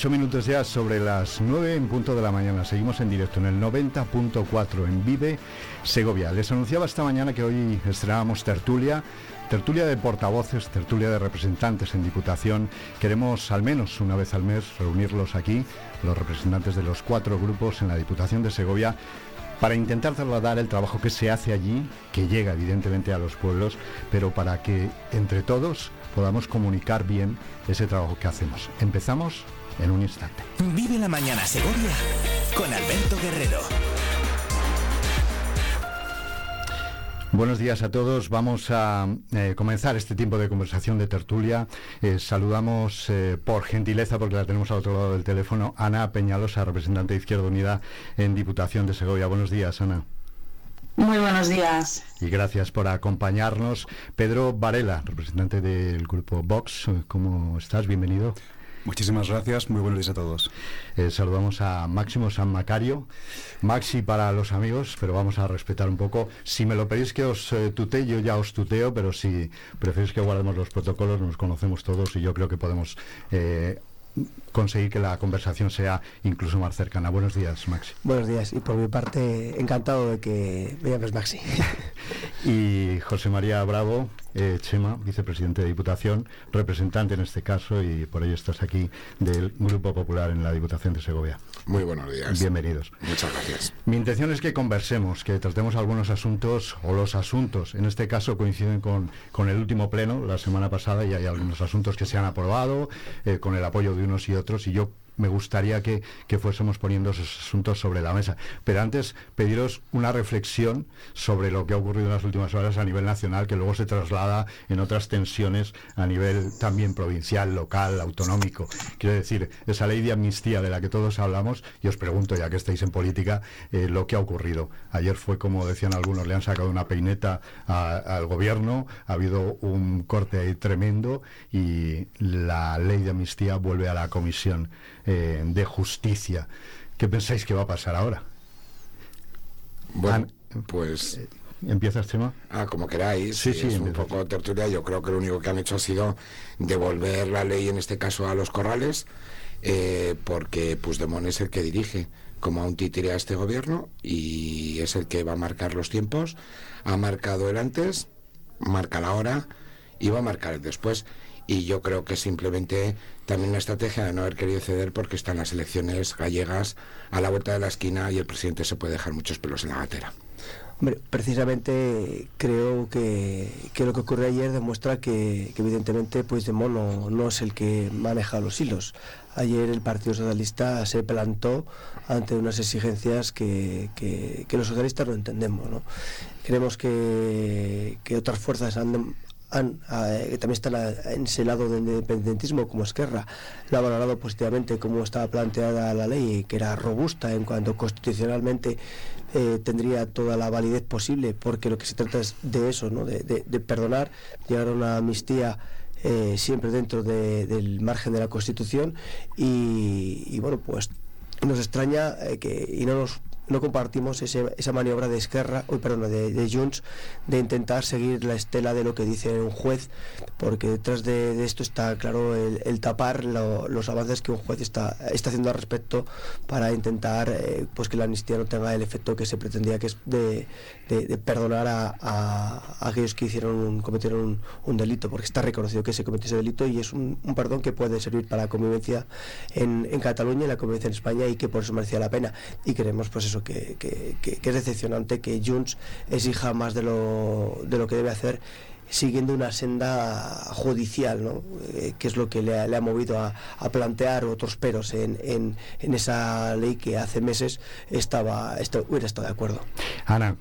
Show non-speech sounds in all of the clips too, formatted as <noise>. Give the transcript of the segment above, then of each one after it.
Ocho minutos ya sobre las nueve en punto de la mañana. Seguimos en directo en el 90.4 en Vive Segovia. Les anunciaba esta mañana que hoy estrenábamos tertulia. Tertulia de portavoces, tertulia de representantes en Diputación. Queremos al menos una vez al mes reunirlos aquí, los representantes de los cuatro grupos en la Diputación de Segovia, para intentar trasladar el trabajo que se hace allí, que llega evidentemente a los pueblos, pero para que entre todos podamos comunicar bien ese trabajo que hacemos. Empezamos en un instante. Vive la mañana Segovia con Alberto Guerrero. Buenos días a todos. Vamos a eh, comenzar este tiempo de conversación de tertulia. Eh, saludamos eh, por gentileza, porque la tenemos al otro lado del teléfono, Ana Peñalosa, representante de Izquierda Unida en Diputación de Segovia. Buenos días, Ana. Muy buenos días. Y gracias por acompañarnos. Pedro Varela, representante del grupo Vox. ¿Cómo estás? Bienvenido. Muchísimas gracias, muy buenos días a todos. Eh, saludamos a Máximo San Macario, Maxi para los amigos, pero vamos a respetar un poco. Si me lo pedís que os eh, tutee, yo ya os tuteo, pero si preferís que guardemos los protocolos, nos conocemos todos y yo creo que podemos eh, conseguir que la conversación sea incluso más cercana. Buenos días, Maxi. Buenos días, y por mi parte, encantado de que me llames Maxi. <laughs> y José María Bravo, eh, Chema, vicepresidente de Diputación, representante en este caso, y por ello estás aquí del Grupo Popular en la Diputación de Segovia. Muy buenos días. Bienvenidos. Muchas gracias. Mi intención es que conversemos, que tratemos algunos asuntos, o los asuntos, en este caso coinciden con, con el último pleno, la semana pasada, y hay algunos asuntos que se han aprobado, eh, con el apoyo de unos y otros, y yo me gustaría que, fuésemos poniendo esos asuntos sobre la mesa. Pero antes, pediros una reflexión sobre lo que ha ocurrido en las últimas horas a nivel nacional, que luego se traslada en otras tensiones a nivel también provincial, local, autonómico. Quiero decir, esa ley de amnistía de la que todos hablamos, y os pregunto, ya que estáis en política, eh, lo que ha ocurrido. Ayer fue, como decían algunos, le han sacado una peineta al gobierno, ha habido un corte ahí tremendo y la ley de amnistía vuelve a la comisión. Eh, de justicia. ¿Qué pensáis que va a pasar ahora? Bueno, pues... Eh, ¿Empiezas, Chema? Ah, como queráis. Sí, sí, es un poco tertulia. Yo creo que lo único que han hecho ha sido devolver la ley, en este caso, a los corrales, eh, porque Puigdemont es el que dirige como a un títere a este gobierno y es el que va a marcar los tiempos. Ha marcado el antes, marca la hora y va a marcar el después y yo creo que simplemente también una estrategia de no haber querido ceder porque están las elecciones gallegas a la vuelta de la esquina y el presidente se puede dejar muchos pelos en la gatera. Hombre, precisamente creo que, lo que ocurrió ayer demuestra que, evidentemente pues de no, no es el que maneja los hilos. Ayer el Partido Socialista se plantó ante unas exigencias que, los socialistas no entendemos. ¿no? Creemos que, que otras fuerzas han, han, eh, también está en ese lado del independentismo como Esquerra, lo ha valorado positivamente como estaba planteada la ley, que era robusta en cuanto constitucionalmente eh, tendría toda la validez posible, porque lo que se trata es de eso, ¿no? de, perdonar, llegar a una amnistía. Eh, siempre dentro del margen de la Constitución y, bueno pues nos extraña que y no nos no compartimos esa maniobra de Esquerra, uy, perdón, de, de, Junts de intentar seguir la estela de lo que dice un juez, porque detrás de, esto está claro el, tapar los avances que un juez está, está haciendo al respecto para intentar eh, pues que la amnistía no tenga el efecto que se pretendía, que es de, perdonar a, aquellos que hicieron cometieron un, delito, porque está reconocido que se cometió ese delito y es un, perdón que puede servir para la convivencia en, en Cataluña y la convivencia en España y que por eso merecía la pena. Y queremos pues eso que, es decepcionante que Junts exija más de lo, de lo que debe hacer siguiendo una senda judicial, ¿no? Eh, que es lo que le ha, movido a, plantear otros peros en, en, esa ley que hace meses estaba, hubiera estado de acuerdo. Ana.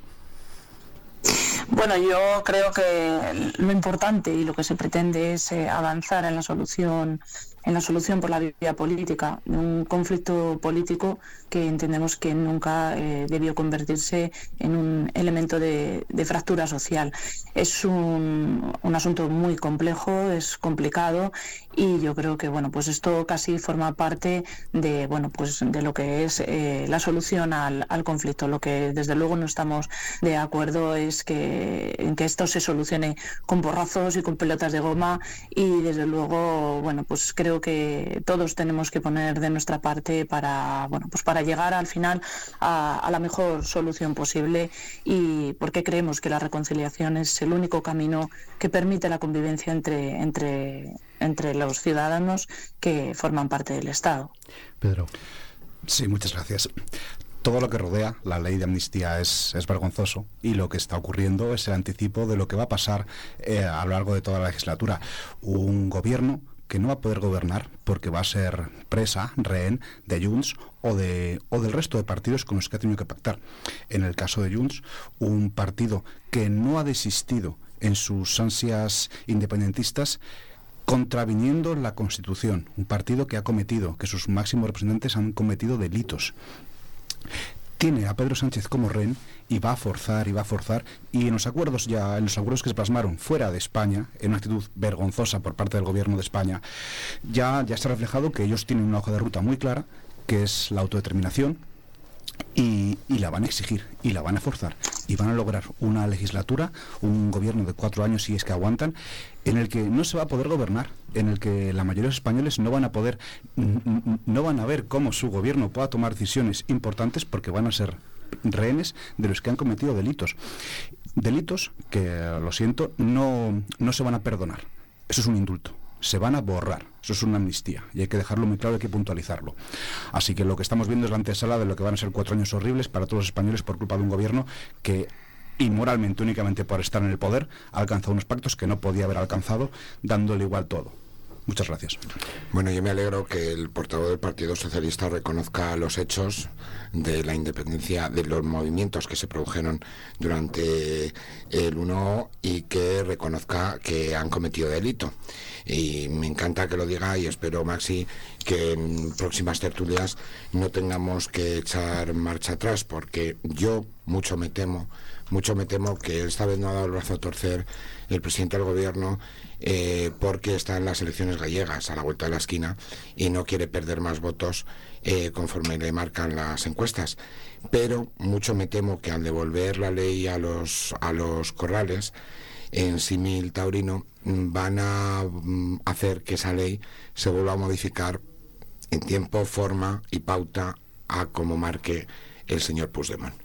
Bueno, yo creo que lo importante y lo que se pretende es eh, avanzar en la solución en la solución por la vía política de un conflicto político que entendemos que nunca eh, debió convertirse en un elemento de, fractura social. Es un, asunto muy complejo, es complicado y yo creo que bueno, pues esto casi forma parte de bueno, pues de lo que es eh, la solución al, conflicto. Lo que desde luego no estamos de acuerdo es que en que esto se solucione con porrazos y con pelotas de goma y desde luego bueno, pues creo que todos tenemos que poner de nuestra parte para, bueno, pues para llegar al final a, la mejor solución posible y porque creemos que la reconciliación es el único camino que permite la convivencia entre, entre, entre los ciudadanos que forman parte del Estado. Pedro. Sí, muchas gracias todo lo que rodea la ley de amnistía es, vergonzoso y lo que está ocurriendo es el anticipo de lo que va a pasar eh, a lo largo de toda la legislatura. Un gobierno que no va a poder gobernar porque va a ser presa, rehén de Junts o, de, o del resto de partidos con los que ha tenido que pactar. En el caso de Junts, un partido que no ha desistido en sus ansias independentistas contraviniendo la Constitución, un partido que ha cometido, que sus máximos representantes han cometido delitos tiene a Pedro Sánchez como rehén y va a forzar y va a forzar. Y en los acuerdos ya en los acuerdos que se plasmaron fuera de España en una actitud vergonzosa por parte del gobierno de España ya ya está reflejado que ellos tienen una hoja de ruta muy clara que es la autodeterminación y, la van a exigir y la van a forzar y van a lograr una legislatura, un gobierno de cuatro años si es que aguantan, en el que no se va a poder gobernar, en el que la mayoría de los españoles no van a poder, no van a ver cómo su gobierno pueda tomar decisiones importantes porque van a ser rehenes de los que han cometido delitos. Delitos que, lo siento, no, no se van a perdonar. Eso es un indulto se van a borrar. Eso es una amnistía y hay que dejarlo muy claro, hay que puntualizarlo. Así que lo que estamos viendo es la antesala de lo que van a ser cuatro años horribles para todos los españoles por culpa de un gobierno que inmoralmente, únicamente por estar en el poder, ha alcanzado unos pactos que no podía haber alcanzado, dándole igual todo. Muchas gracias. Bueno, yo me alegro que el portavoz del Partido Socialista reconozca los hechos de la independencia, de los movimientos que se produjeron durante el 1 y que reconozca que han cometido delito. Y me encanta que lo diga y espero, Maxi, que en próximas tertulias no tengamos que echar marcha atrás, porque yo mucho me temo, mucho me temo que esta vez no ha dado el brazo a torcer el presidente del gobierno eh, porque está en las elecciones gallegas a la vuelta de la esquina y no quiere perder más votos eh, conforme le marcan las encuestas. Pero mucho me temo que al devolver la ley a los, a los corrales, en simil taurino, mm, van a mm, hacer que esa ley se vuelva a modificar en tiempo, forma y pauta a como marque el señor Puigdemont.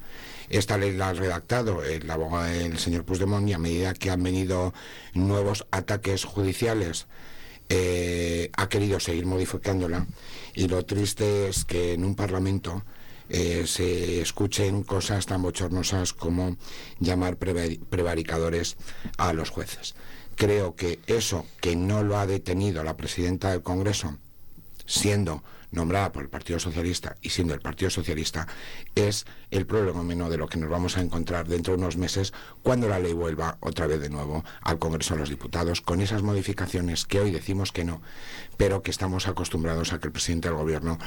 Esta ley la ha redactado el abogado del señor Puigdemont y a medida que han venido nuevos ataques judiciales eh, ha querido seguir modificándola y lo triste es que en un parlamento eh, se escuchen cosas tan bochornosas como llamar prevaricadores a los jueces. Creo que eso que no lo ha detenido la presidenta del Congreso, siendo nombrada por el Partido Socialista y siendo el Partido Socialista, es el problema de lo que nos vamos a encontrar dentro de unos meses cuando la ley vuelva otra vez de nuevo al Congreso de los Diputados, con esas modificaciones que hoy decimos que no, pero que estamos acostumbrados a que el presidente del Gobierno,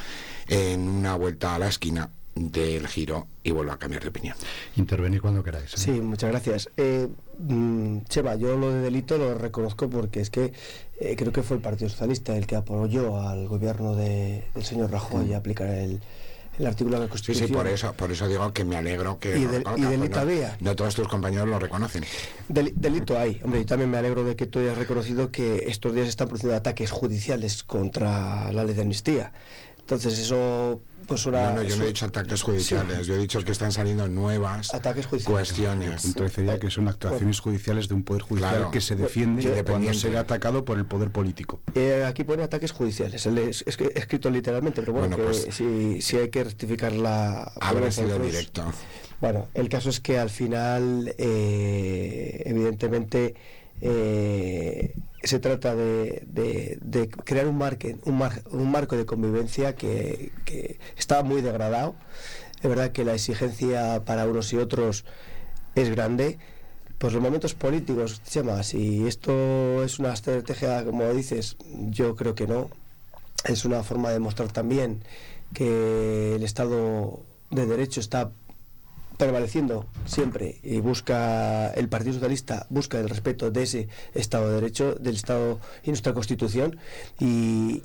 en una vuelta a la esquina, del giro y vuelva a cambiar de opinión. Intervenir cuando queráis. ¿eh? Sí, muchas gracias. Eh, mm, Cheva, yo lo de delito lo reconozco porque es que eh, creo que fue el Partido Socialista el que apoyó al gobierno de, del señor Rajoy a aplicar el, el artículo de la Constitución. Sí, sí, por eso, por eso digo que me alegro que... Y, delito había. No todos tus compañeros lo reconocen. delito hay. Hombre, y también me alegro de que tú hayas reconocido que estos días están produciendo ataques judiciales contra la ley de amnistía. Entonces eso pues una, no, yo no he dicho ataques judiciales, yo he dicho que están saliendo nuevas ataques cuestiones. Entonces diría que son actuaciones judiciales de un poder judicial que se defiende de cuando se atacado por el poder político. Eh, aquí pone ataques judiciales, es, es, escrito literalmente, pero bueno, pues, si, hay que rectificar la... Habrá sido directo. Bueno, el caso es que al final, eh, evidentemente, eh, se trata de, crear un, un, un, marco de convivencia que, está muy degradado. Es verdad que la exigencia para unos y otros es grande. Pues los momentos políticos, Chema, si esto es una estrategia, como dices, yo creo que no. Es una forma de mostrar también que el Estado de Derecho está prevaleciendo siempre y busca el Partido Socialista busca el respeto de ese Estado de Derecho, del Estado y nuestra Constitución y,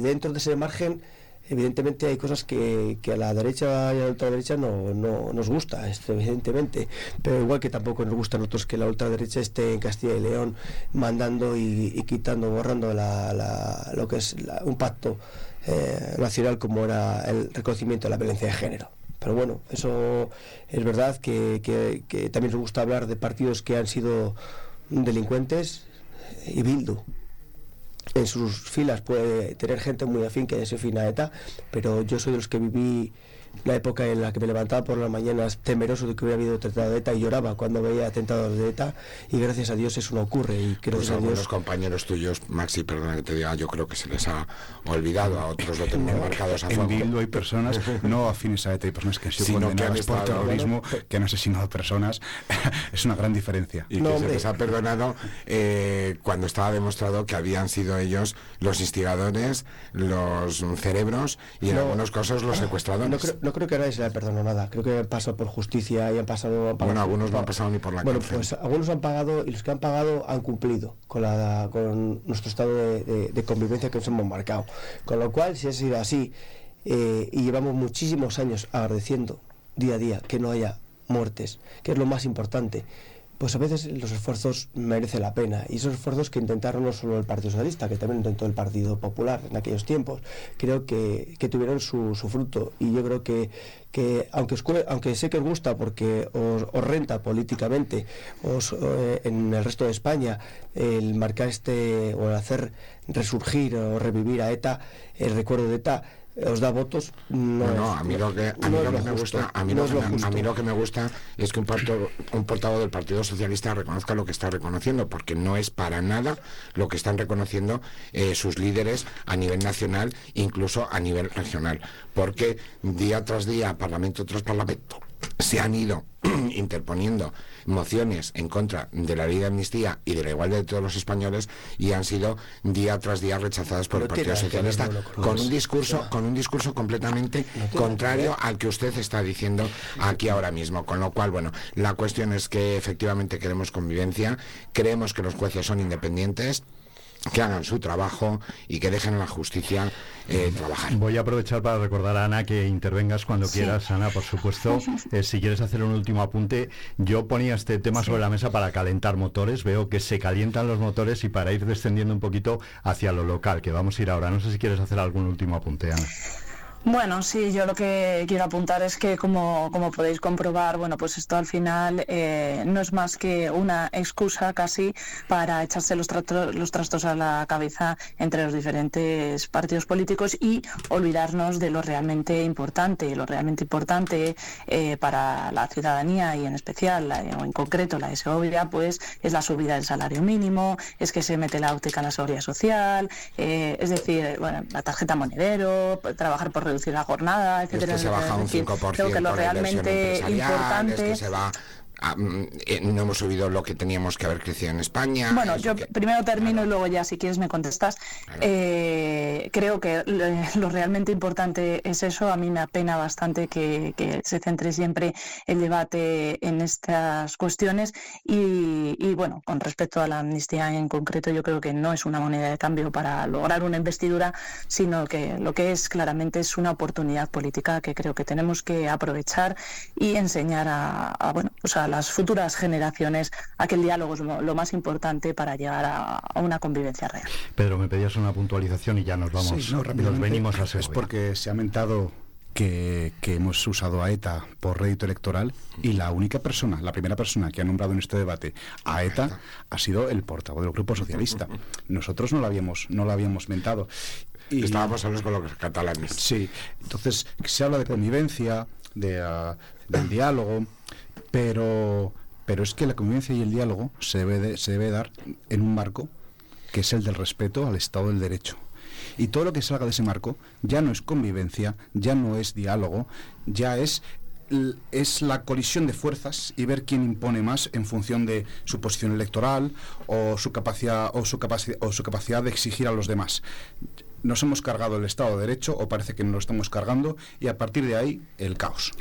dentro de ese margen evidentemente hay cosas que, a la derecha y a la ultraderecha no, no nos gusta, evidentemente, pero igual que tampoco nos gusta a nosotros que la ultraderecha esté en Castilla y León mandando y, quitando, borrando la, lo que es un pacto eh, nacional como era el reconocimiento de la violencia de género. Pero bueno, eso es verdad que, que también nos gusta hablar de partidos que han sido delincuentes y Bildu en sus filas puede tener gente muy afín que se fina a ETA, pero yo soy de los que viví la época en la que me levantaba por las mañanas temeroso de que hubiera habido atentado de ETA y lloraba cuando veía atentados de ETA y gracias a Dios eso no ocurre y creo pues que algunos compañeros tuyos Maxi perdona que te diga yo creo que se les ha olvidado a otros lo tenemos marcados a en Bildu hay personas <laughs> no afines a ETA hay personas que han sido condenadas por terrorismo que han asesinado personas. <laughs> Es una gran diferencia. Y que se les ha perdonado eh, cuando estaba demostrado que habían sido ellos los instigadores los cerebros y en algunos casos los secuestradores. no creo que a nadie se le perdonado nada. Creo que han pasado por justicia y han pasado. bueno, algunos no han pasado ni por la Bueno, pues algunos han pagado y los que han pagado han cumplido con, la, con nuestro estado de, convivencia que nos hemos marcado. Con lo cual, si ha sido así eh, y llevamos muchísimos años agradeciendo día a día que no haya muertes, que es lo más importante pues a veces los esfuerzos merecen la pena. Y esos esfuerzos que intentaron no solo el Partido Socialista, que también intentó el Partido Popular en aquellos tiempos, creo que, tuvieron su, fruto. Y yo creo que, que aunque, aunque sé que os gusta porque os, renta políticamente os, eh, en el resto de España el marcar este o el hacer resurgir o revivir a ETA, el recuerdo de ETA, os da votos. No, no, a mí lo que, a mí lo que me gusta, a mí, lo, que me, gusta es que un, un portavoz del Partido Socialista reconozca lo que está reconociendo, porque no es para nada lo que están reconociendo eh, sus líderes a nivel nacional, incluso a nivel regional, porque día tras día, parlamento tras parlamento, se han ido <clears throat> interponiendo mociones en contra de la ley de amnistía y de la igualdad de todos los españoles y han sido día tras día rechazadas por el Partido Socialista con un discurso con un discurso completamente contrario al que usted está diciendo aquí ahora mismo. Con lo cual bueno la cuestión es que efectivamente queremos convivencia creemos que los jueces son independientes que hagan su trabajo y que dejen a la justicia eh, trabajar. Voy a aprovechar para recordar a Ana que intervengas cuando quieras, Ana, por supuesto. <laughs> Eh, si quieres hacer un último apunte, yo ponía este tema sobre la mesa para calentar motores. Veo que se calientan los motores y para ir descendiendo un poquito hacia lo local, que vamos a ir ahora. No sé si quieres hacer algún último apunte, Ana. Bueno, sí, yo lo que quiero apuntar es que como, como podéis comprobar, bueno, pues esto al final eh, no es más que una excusa casi para echarse los, los trastos a la cabeza entre los diferentes partidos políticos y olvidarnos de lo realmente importante. Lo realmente importante eh, para la ciudadanía y en especial o en concreto la de Segovia, pues es la subida del salario mínimo, es que se mete la óptica en la seguridad social, eh, es decir, bueno, la tarjeta monedero, trabajar por reducir la jornada, etcétera. Es que se baja un 5% Creo que lo realmente importante es que se va Ah, mm, eh, no hemos subido lo que teníamos que haber crecido en España. Bueno, yo primero termino y luego ya si quieres me contestas. Eh, creo que <laughs> lo realmente importante es eso. A mí me apena bastante que, se centre siempre el debate en estas cuestiones y, bueno, con respecto a la amnistía en concreto, yo creo que no es una moneda de cambio para lograr una investidura, sino que lo que es claramente es una oportunidad política que creo que tenemos que aprovechar y enseñar a, a bueno, pues a las futuras generaciones a que el diálogo es lo, más importante para llegar a, una convivencia real. Pedro, me pedías una puntualización y ya nos vamos, nos venimos a Es porque se ha mentado que, hemos usado a ETA por rédito electoral y la única persona, la primera persona que ha nombrado en este debate a ETA ha sido el portavoz del Grupo Socialista. Nosotros no lo habíamos, no lo habíamos mentado. Y, Estábamos solos con los catalanes. Sí, entonces se habla de convivencia, de, ah, del diálogo, pero, pero es que la convivencia y el diálogo se debe, se debe dar en un marco que es el del respeto al Estado del Derecho. Y todo lo que salga de ese marco ya no es convivencia, ya no es diálogo, ya es es la colisión de fuerzas y ver quién impone más en función de su posición electoral o su capacidad o su capacidad o su capacidad de exigir a los demás. Nos hemos cargado el Estado de Derecho o parece que nos lo estamos cargando y a partir de ahí el caos.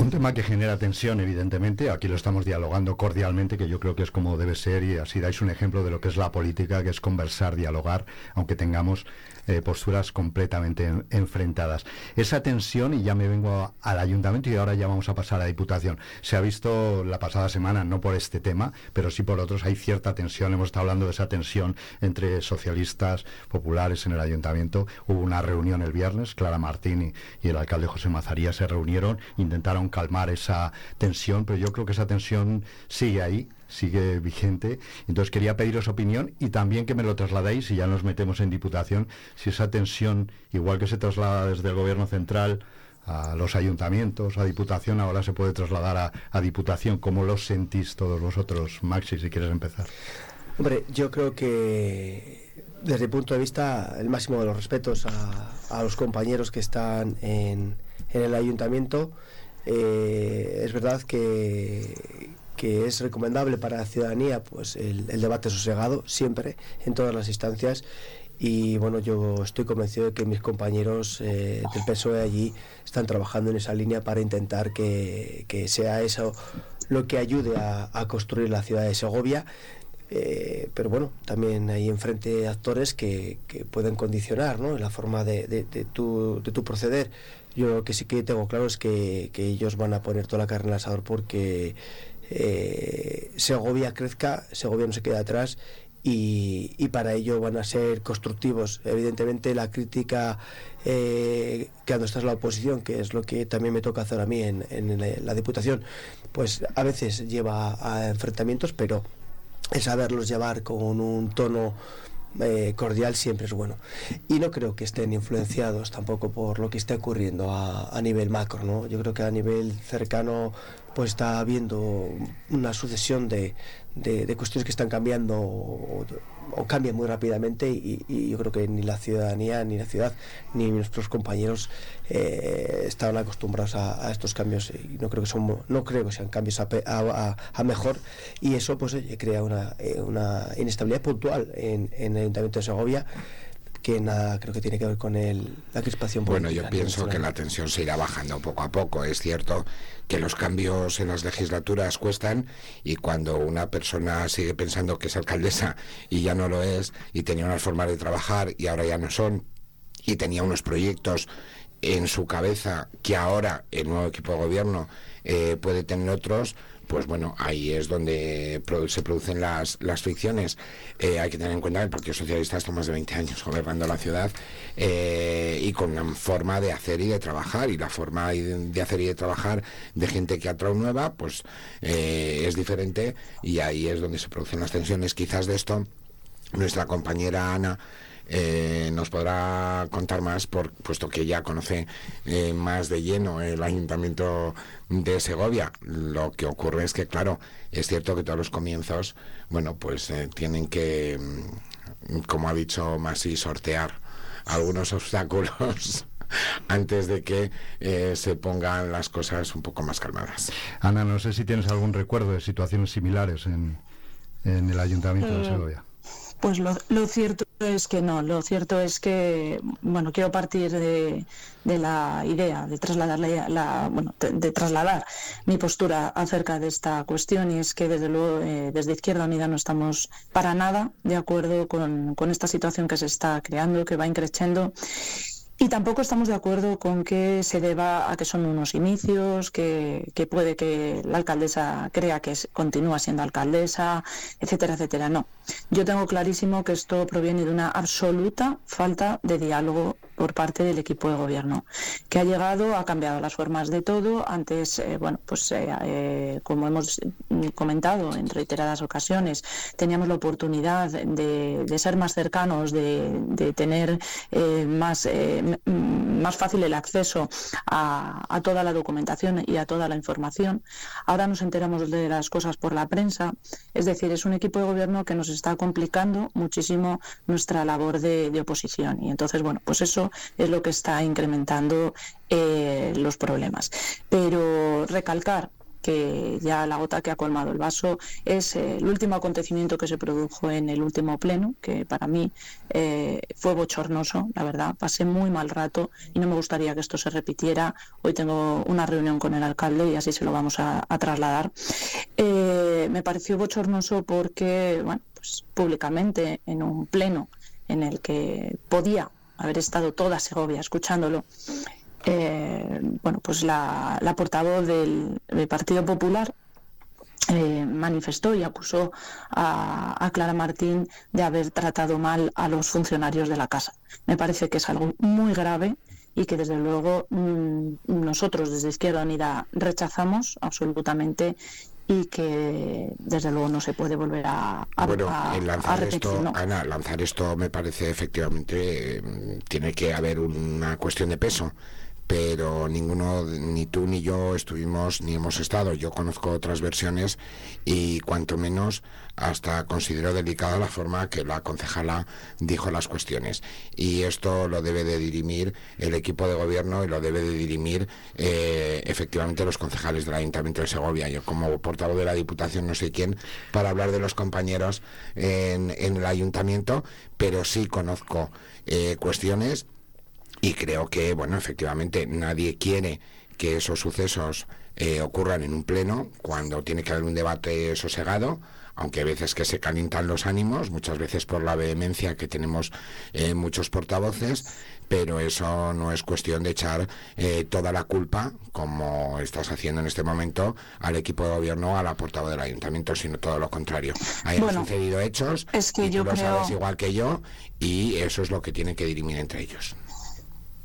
Un tema que genera tensión, evidentemente. Aquí lo estamos dialogando cordialmente, que yo creo que es como debe ser, y así dais un ejemplo de lo que es la política, que es conversar, dialogar, aunque tengamos eh, posturas completamente enfrentadas. Esa tensión, y ya me vengo al ayuntamiento y ahora ya vamos a pasar a diputación. Se ha visto la pasada semana, no por este tema, pero sí por otros, hay cierta tensión. Hemos estado hablando de esa tensión entre socialistas, populares en el ayuntamiento. Hubo una reunión el viernes, Clara Martín y, el alcalde José Mazaría se reunieron, intentaron calmar esa tensión, pero yo creo que esa tensión sigue ahí sigue vigente. Entonces quería pediros opinión y también que me lo trasladéis, y ya nos metemos en Diputación, si esa tensión, igual que se traslada desde el Gobierno Central a los ayuntamientos, a Diputación, ahora se puede trasladar a, Diputación. ¿Cómo lo sentís todos vosotros, Maxi, si quieres empezar? Hombre, yo creo que desde el punto de vista, el máximo de los respetos a, los compañeros que están en, el ayuntamiento, eh, es verdad que, que es recomendable para la ciudadanía pues el, debate sosegado siempre en todas las instancias y bueno yo estoy convencido de que mis compañeros eh, del PSOE allí están trabajando en esa línea para intentar que, sea eso lo que ayude a, construir la ciudad de Segovia eh, pero bueno, también hay enfrente actores que, pueden condicionar ¿no? la forma de, de, tu, de tu proceder. Yo lo que sí que tengo claro es que, que ellos van a poner toda la carne al asador porque eh, Segovia crezca, Segovia no se queda atrás y, para ello van a ser constructivos. Evidentemente la crítica eh, que cuando estás la oposición, que es lo que también me toca hacer a mí en, la Diputación, pues a veces lleva a enfrentamientos, pero el saberlos llevar con un tono eh, cordial siempre es bueno. Y no creo que estén influenciados tampoco por lo que está ocurriendo a, a nivel macro, ¿no? Yo creo que a nivel cercano pues está habiendo una sucesión de, de, cuestiones que están cambiando o, cambian muy rápidamente y, yo creo que ni la ciudadanía, ni la ciudad, ni nuestros compañeros eh, estaban acostumbrados a, estos cambios y no creo que son, no creo que sean cambios a, a mejor y eso pues crea una, eh, una inestabilidad puntual en, en el Ayuntamiento de Segovia que nada creo que tiene que ver con el, la crispación política. Bueno, yo pienso que la tensión se irá bajando poco a poco. Es cierto que los cambios en las legislaturas cuestan y cuando una persona sigue pensando que es alcaldesa y ya no lo es y tenía unas formas de trabajar y ahora ya no son y tenía unos proyectos en su cabeza que ahora el nuevo equipo de gobierno eh, puede tener otros, pues bueno, ahí es donde se producen las, las fricciones. Eh, hay que tener en cuenta que el Partido Socialista está más de 20 años gobernando la ciudad eh, y con una forma de hacer y de trabajar. Y la forma de hacer y de trabajar de gente que ha traído nueva, pues eh, es diferente y ahí es donde se producen las tensiones. Quizás de esto nuestra compañera Ana eh, nos podrá contar más, por, puesto que ya conoce eh, más de lleno el ayuntamiento de Segovia. Lo que ocurre es que, claro, es cierto que todos los comienzos, bueno, pues eh, tienen que, mm, como ha dicho Masi, sortear algunos <laughs> obstáculos antes de que se pongan las cosas un poco más calmadas. Ana, no sé si tienes algún recuerdo de situaciones similares en, en el Ayuntamiento de Segovia. Pues lo, cierto es que no, lo cierto es que, bueno, quiero partir de, la idea de trasladar, la, bueno, de, trasladar mi postura acerca de esta cuestión y es que desde luego eh, desde Izquierda Unida no estamos para nada de acuerdo con, con esta situación que se está creando, que va increciendo y tampoco estamos de acuerdo con que se deba a que son unos inicios, que, puede que la alcaldesa crea que continúa siendo alcaldesa, etcétera, etcétera. No. Yo tengo clarísimo que esto proviene de una absoluta falta de diálogo por parte del equipo de gobierno, que ha llegado, ha cambiado las formas de todo. Antes, eh, bueno, pues eh, eh, como hemos comentado en reiteradas ocasiones, teníamos la oportunidad de, ser más cercanos, de, tener más, más fácil el acceso a, toda la documentación y a toda la información. Ahora nos enteramos de las cosas por la prensa, es decir, es un equipo de gobierno que nos está complicando muchísimo nuestra labor de, de oposición. Y entonces, bueno, pues eso es lo que está incrementando eh, los problemas. Pero recalcar que ya la gota que ha colmado el vaso es eh, el último acontecimiento que se produjo en el último pleno, que para mí eh, fue bochornoso, la verdad. Pasé muy mal rato y no me gustaría que esto se repitiera. Hoy tengo una reunión con el alcalde y así se lo vamos a, trasladar. Eh, me pareció bochornoso porque, bueno, pues públicamente en un pleno en el que podía haber estado toda Segovia escuchándolo, eh, bueno, pues la, portavoz del, Partido Popular eh, manifestó y acusó a, Clara Martín de haber tratado mal a los funcionarios de la casa. Me parece que es algo muy grave y que desde luego mm, nosotros desde Izquierda Unida rechazamos absolutamente y que desde luego no se puede volver a, bueno, lanzar esto, Ana, lanzar esto me parece efectivamente mm, tiene que haber una cuestión de peso pero ninguno, ni tú ni yo estuvimos ni hemos estado. Yo conozco otras versiones y cuanto menos hasta considero delicada la forma que la concejala dijo las cuestiones. Y esto lo debe de dirimir el equipo de gobierno y lo debe de dirimir eh, efectivamente los concejales del Ayuntamiento de Segovia. Yo como portavoz de la Diputación no sé quién para hablar de los compañeros en, el Ayuntamiento, pero sí conozco eh, cuestiones y creo que, bueno, efectivamente nadie quiere que esos sucesos eh, ocurran en un pleno cuando tiene que haber un debate sosegado aunque a veces que se calientan los ánimos, muchas veces por la vehemencia que tenemos eh, muchos portavoces, pero eso no es cuestión de echar eh, toda la culpa, como estás haciendo en este momento, al equipo de gobierno, a la portavoz del ayuntamiento, sino todo lo contrario. Hay sucedido hechos, es que yo lo sabes igual que yo, y eso es lo que tienen que dirimir entre ellos.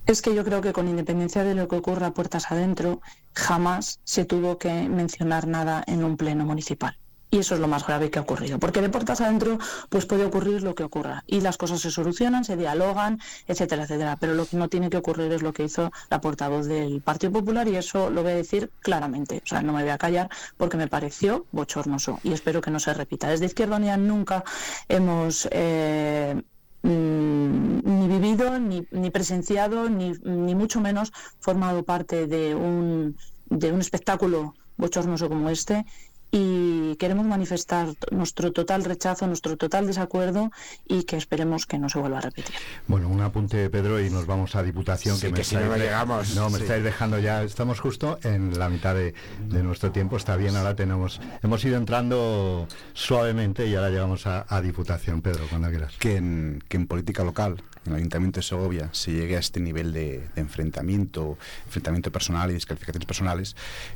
Es que yo creo que con independencia de lo que ocurra puertas adentro, jamás se tuvo que mencionar nada en un pleno municipal. Y eso es lo más grave que ha ocurrido, porque de puertas adentro pues puede ocurrir lo que ocurra y las cosas se solucionan, se dialogan, etcétera, etcétera. Pero lo que no tiene que ocurrir es lo que hizo la portavoz del Partido Popular y eso lo voy a decir claramente. O sea, no me voy a callar porque me pareció bochornoso y espero que no se repita. Desde Izquierda Unida nunca hemos eh, Mm, ni vivido, ni, ni presenciado, ni, ni, mucho menos formado parte de un, de un espectáculo bochornoso como este y queremos manifestar nuestro total rechazo, nuestro total desacuerdo y que esperemos que no se vuelva a repetir. Bueno, un apunte, Pedro, y nos vamos a Diputación. que, me si no llegamos. No, me estáis dejando ya, estamos justo en la mitad de, nuestro tiempo, está bien, ahora tenemos, hemos ido entrando suavemente y ahora llegamos a, Diputación, Pedro, cuando quieras. Que en, que en política local, en el Ayuntamiento de Segovia, se llegue a este nivel de, de enfrentamiento, enfrentamiento personal y descalificaciones personales,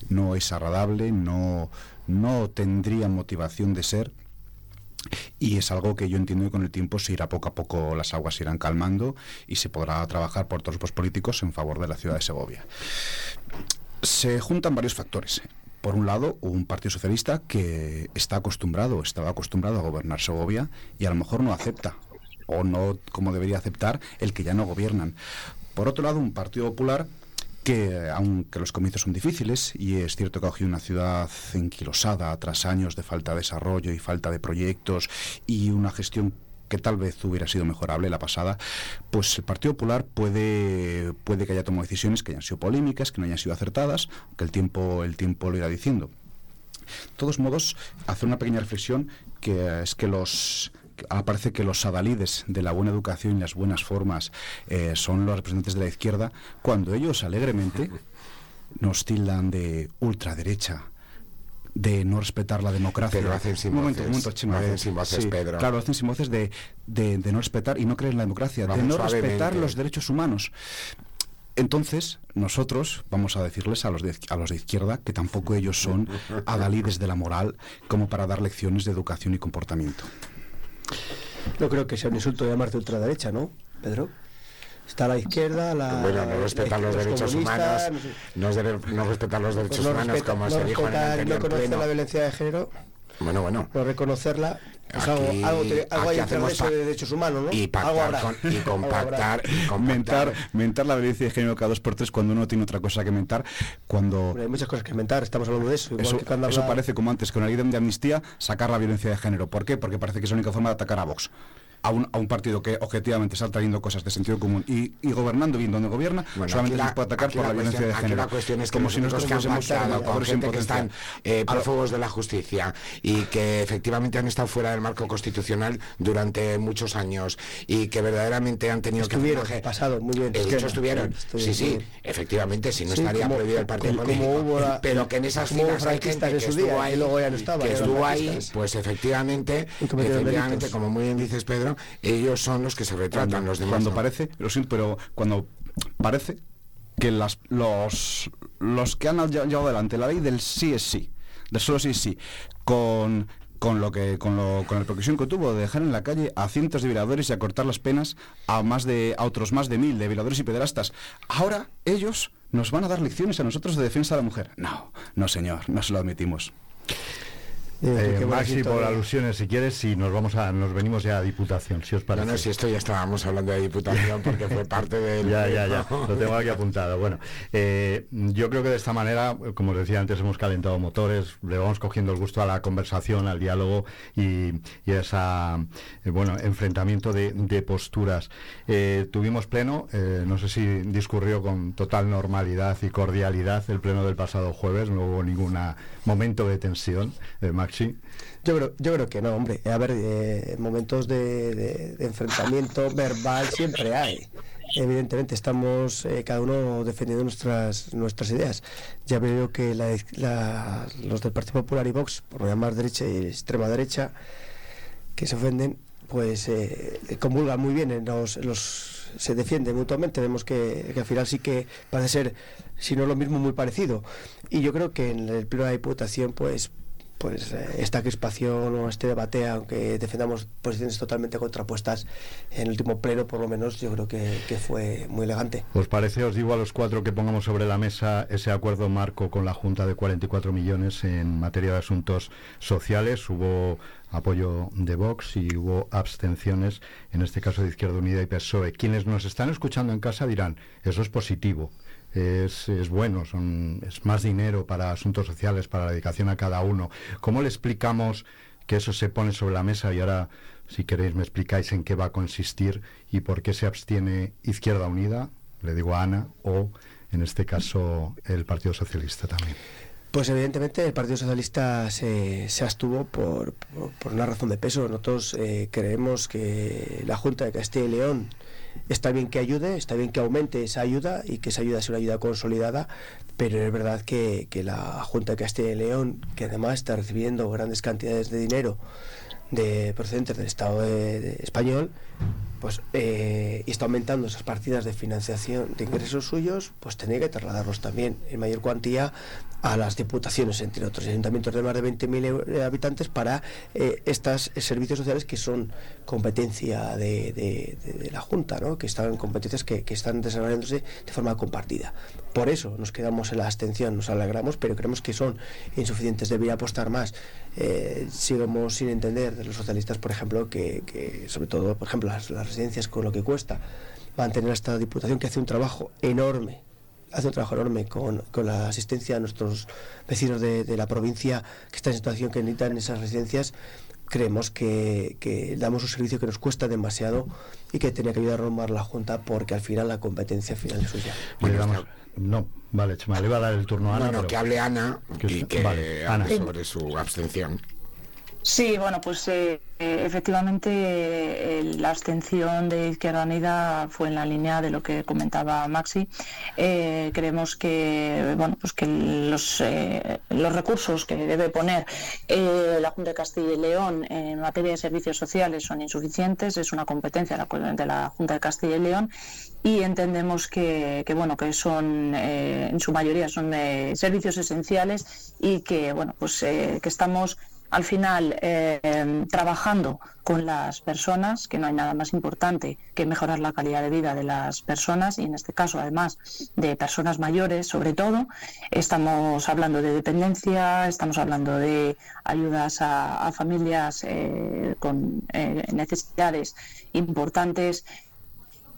no es agradable, no no tendría motivación de ser y es algo que yo entiendo que con el tiempo se irá poco a poco, las aguas se irán calmando y se podrá trabajar por todos los políticos en favor de la ciudad de Segovia. Se juntan varios factores. Por un lado, un Partido Socialista que está acostumbrado, estaba acostumbrado a gobernar Segovia y a lo mejor no acepta o no como debería aceptar el que ya no gobiernan. Por otro lado, un Partido Popular que aunque los comienzos son difíciles y es cierto que ha una ciudad enquilosada tras años de falta de desarrollo y falta de proyectos y una gestión que tal vez hubiera sido mejorable la pasada, pues el Partido Popular puede, puede que haya tomado decisiones que hayan sido polémicas, que no hayan sido acertadas, que el tiempo, el tiempo lo irá diciendo. De todos modos, hacer una pequeña reflexión que es que los ahora parece que los adalides de la buena educación y las buenas formas eh, son los representantes de la izquierda, cuando ellos alegremente <laughs> nos tildan de ultraderecha, de no respetar la democracia. Pero hacen sin un Pedro. Claro, hacen sin voces de, de, no respetar y no creer en la democracia, de no respetar los derechos humanos. Entonces, nosotros vamos a decirles a los, de, a los de izquierda que tampoco ellos son <laughs> adalides de la moral como para dar lecciones de educación y comportamiento. No creo que sea un insulto llamarte ultraderecha, ¿no, Pedro? Está la izquierda, la. Bueno, no respetar los, derechos humanos, no, no, respetar los derechos humanos, como se dijo en el anterior No conocer la violencia de género. Bueno, bueno. No reconocerla. Pues algo, algo, algo hay de derechos humanos, ¿no? Y, pactar y <laughs> compactar y <laughs> Mentar, mentar la violencia de género cada dos por tres cuando uno tiene otra cosa que mentar. Cuando... hay muchas cosas que mentar, estamos hablando de eso. eso, eso parece como antes, con la ley de amnistía, sacar la violencia de género. ¿Por qué? Porque parece que es la única forma de atacar a Vox. A un, a un partido que objetivamente está trayendo cosas de sentido común y, y gobernando bien donde gobierna, solamente se puede atacar por la, violencia de género. La cuestión es que como si nosotros con gente que están eh, prófugos de la justicia y que efectivamente han estado fuera del marco constitucional durante muchos años y que verdaderamente han tenido estuvieron, que pasado muy bien. Hecho estuvieron. Sí, sí, efectivamente, si no estaría prohibido el partido político. pero que en esas filas hay gente que estuvo ahí, luego ya no estaba, que estuvo ahí, pues efectivamente, efectivamente, como muy bien dices Pedro, ellos son los que se retratan, los demás. Cuando parece, lo siento, pero cuando parece que las, los, los que han llevado adelante la ley del sí es sí, del solo sí es sí, con con lo que con, lo, con la repercusión que tuvo de dejar en la calle a cientos de violadores y acortar las penas a más de a otros más de mil de violadores y pederastas. Ahora ellos nos van a dar lecciones a nosotros de defensa de la mujer. No, no señor, no se lo admitimos. Eh, Maxi, por alusiones, si quieres, si nos vamos a, nos venimos ya a Diputación, si os parece. No, no, si esto ya estábamos hablando de Diputación porque fue parte <laughs> del... ya, ya, ya, lo tengo aquí apuntado. Bueno, eh, yo creo que de esta manera, como os decía antes, hemos calentado motores, le vamos cogiendo el gusto a la conversación, al diálogo y, y a esa, eh, bueno, enfrentamiento de, posturas. tuvimos pleno, no sé si discurrió con total normalidad y cordialidad el pleno del pasado jueves, no hubo ningún momento de tensión, Maxi yo creo, yo creo que no, hombre. A ver, eh, momentos de, enfrentamiento verbal siempre hay. Evidentemente estamos eh, cada uno defendiendo nuestras nuestras ideas. Ya veo que los del Partido Popular y Vox, por llamar derecha y extrema derecha, que se ofenden, pues eh, comulgan muy bien, los, los, se defienden mutuamente. Vemos que, que, al final sí que parece ser, si no lo mismo, muy parecido. Y yo creo que en el pleno de la Diputación, pues pues eh, esta crispación o este debate, aunque defendamos posiciones totalmente contrapuestas, en el último pleno por lo menos yo creo que, fue muy elegante. ¿Os parece, os digo a los cuatro que pongamos sobre la mesa ese acuerdo marco con la Junta de 44 millones en materia de asuntos sociales? Hubo apoyo de Vox y hubo abstenciones, en este caso de Izquierda Unida y PSOE. Quienes nos están escuchando en casa dirán, eso es positivo es, es bueno, son, es más dinero para asuntos sociales, para la dedicación a cada uno. ¿Cómo le explicamos que eso se pone sobre la mesa y ahora, si queréis, me explicáis en qué va a consistir y por qué se abstiene Izquierda Unida, le digo a Ana, o en este caso el Partido Socialista también? Pues evidentemente el Partido Socialista se, se abstuvo por, por, una razón de peso. Nosotros eh, creemos que la Junta de Castilla y León está bien que ayude, está bien que aumente esa ayuda y que esa ayuda sea una ayuda consolidada, pero es verdad que, la Junta de Castilla y León, que además está recibiendo grandes cantidades de dinero de procedentes del Estado español, pues eh, y está aumentando esas partidas de financiación de ingresos suyos, pues tendría que trasladarlos también en mayor cuantía a las diputaciones, entre otros ayuntamientos de más de 20.000 habitantes, para eh, estos servicios sociales que son competencia de, la Junta, ¿no? que están competencias que, están desarrollándose de forma compartida. Por eso nos quedamos en la abstención, nos alegramos, pero creemos que son insuficientes, debería apostar más. Eh, sigamos sin entender de los socialistas, por ejemplo, que, sobre todo, por ejemplo, las, las residencias con lo que cuesta mantener esta diputación que hace un trabajo enorme hace un trabajo enorme con, la asistencia a nuestros vecinos de, la provincia que están en situación que necesitan esas residencias. Creemos que, damos un servicio que nos cuesta demasiado y que tenía que ayudar a normar la Junta porque al final la competencia final es suya. No, vale, Chema, le va a dar el turno a Ana. Bueno, que hable Ana y que hable sobre su abstención. Sí, bueno, pues eh, efectivamente eh, la abstención de Izquierda Unida fue en la línea de lo que comentaba Maxi. Eh, creemos que bueno, pues que los, los recursos que debe poner la Junta de Castilla y León en materia de servicios sociales son insuficientes. Es una competencia de la Junta de Castilla y León y entendemos que, bueno que son en su mayoría son servicios esenciales y que bueno pues que estamos al final eh, trabajando con las personas, que no hay nada más importante que mejorar la calidad de vida de las personas y en este caso además de personas mayores sobre todo. Estamos hablando de dependencia, estamos hablando de ayudas a, familias eh, con eh, necesidades importantes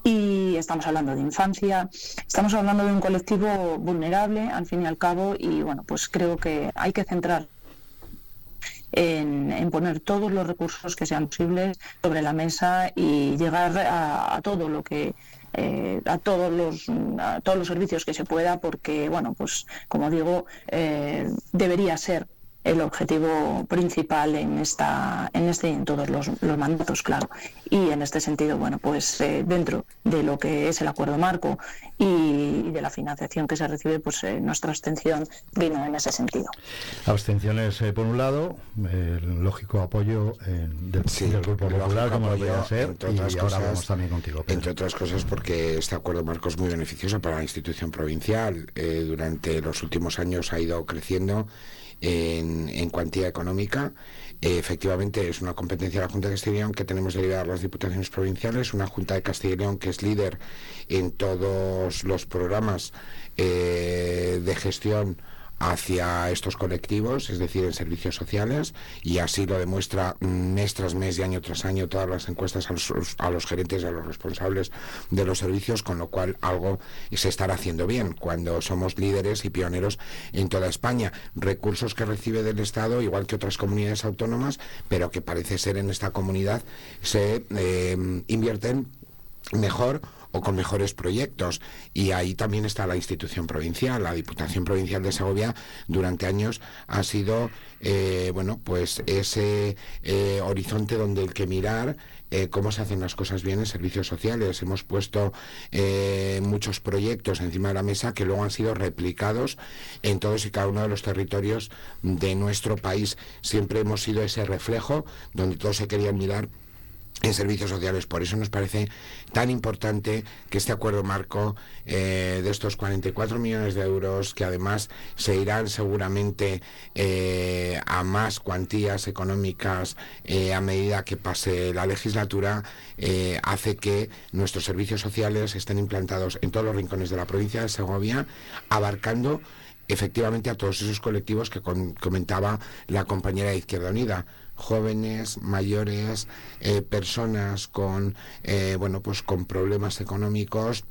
y estamos hablando de infancia, estamos hablando de un colectivo vulnerable al fin y al cabo y bueno, pues creo que hay que centrar en, poner todos los recursos que sean posibles sobre la mesa y llegar a, todo lo que eh, a todos los a todos los servicios que se pueda porque bueno pues como digo eh, debería ser el objetivo principal en esta en este y en todos los, mandatos claro. Y en este sentido bueno pues eh, dentro de lo que es el acuerdo marco y, de la financiación que se recibe pues eh, nuestra abstención vino en ese sentido. Abstenciones eh, por un lado el lógico apoyo del, grupo popular como lo podía ser y ahora vamos también contigo entre otras cosas porque este acuerdo marco es muy beneficioso para la institución provincial. Durante los últimos años ha ido creciendo en, cuantía económica. Eh, efectivamente, es una competencia de la Junta de Castilla y León que tenemos derivada a las diputaciones provinciales, una Junta de Castilla y León que es líder en todos los programas eh, de gestión hacia estos colectivos, es decir, en servicios sociales, y así lo demuestra mes tras mes y año tras año todas las encuestas a los, a los gerentes, a los responsables de los servicios, con lo cual algo se estará haciendo bien cuando somos líderes y pioneros en toda España. Recursos que recibe del Estado, igual que otras comunidades autónomas, pero que parece ser en esta comunidad se eh, invierten mejor o con mejores proyectos. Y ahí también está la institución provincial. La Diputación Provincial de Segovia durante años ha sido, eh, bueno, pues ese eh, horizonte donde el que mirar eh, cómo se hacen las cosas bien en servicios sociales. Hemos puesto muchos proyectos encima de la mesa que luego han sido replicados en todos y cada uno de los territorios de nuestro país. Siempre hemos sido ese reflejo donde todos se querían mirar en servicios sociales. Por eso nos parece tan importante que este acuerdo marco eh, de estos 44 millones de euros, que además se irán seguramente eh, a más cuantías económicas eh, a medida que pase la legislatura, hace que nuestros servicios sociales estén implantados en todos los rincones de la provincia de Segovia, abarcando efectivamente a todos esos colectivos que comentaba la compañera de Izquierda Unida jóvenes, mayores, eh, personas con, eh, bueno, pues con problemas económicos,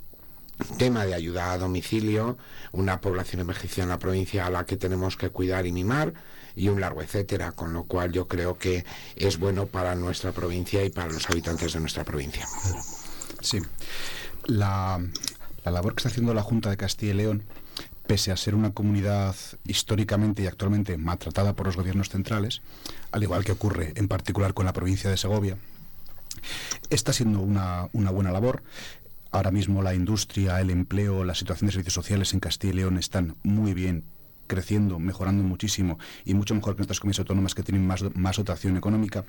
tema de ayuda a domicilio, una población emergencia en la provincia a la que tenemos que cuidar y mimar y un largo etcétera, con lo cual yo creo que es bueno para nuestra provincia y para los habitantes de nuestra provincia. Sí. La, la labor que está haciendo la Junta de Castilla y León pese a ser una comunidad históricamente y actualmente maltratada por los gobiernos centrales, al igual que ocurre en particular con la provincia de Segovia, está siendo una, buena labor. Ahora mismo la industria, el empleo, la situación de servicios sociales en Castilla y León están muy bien creciendo, mejorando muchísimo y mucho mejor que en otras comunidades autónomas que tienen más, más dotación económica.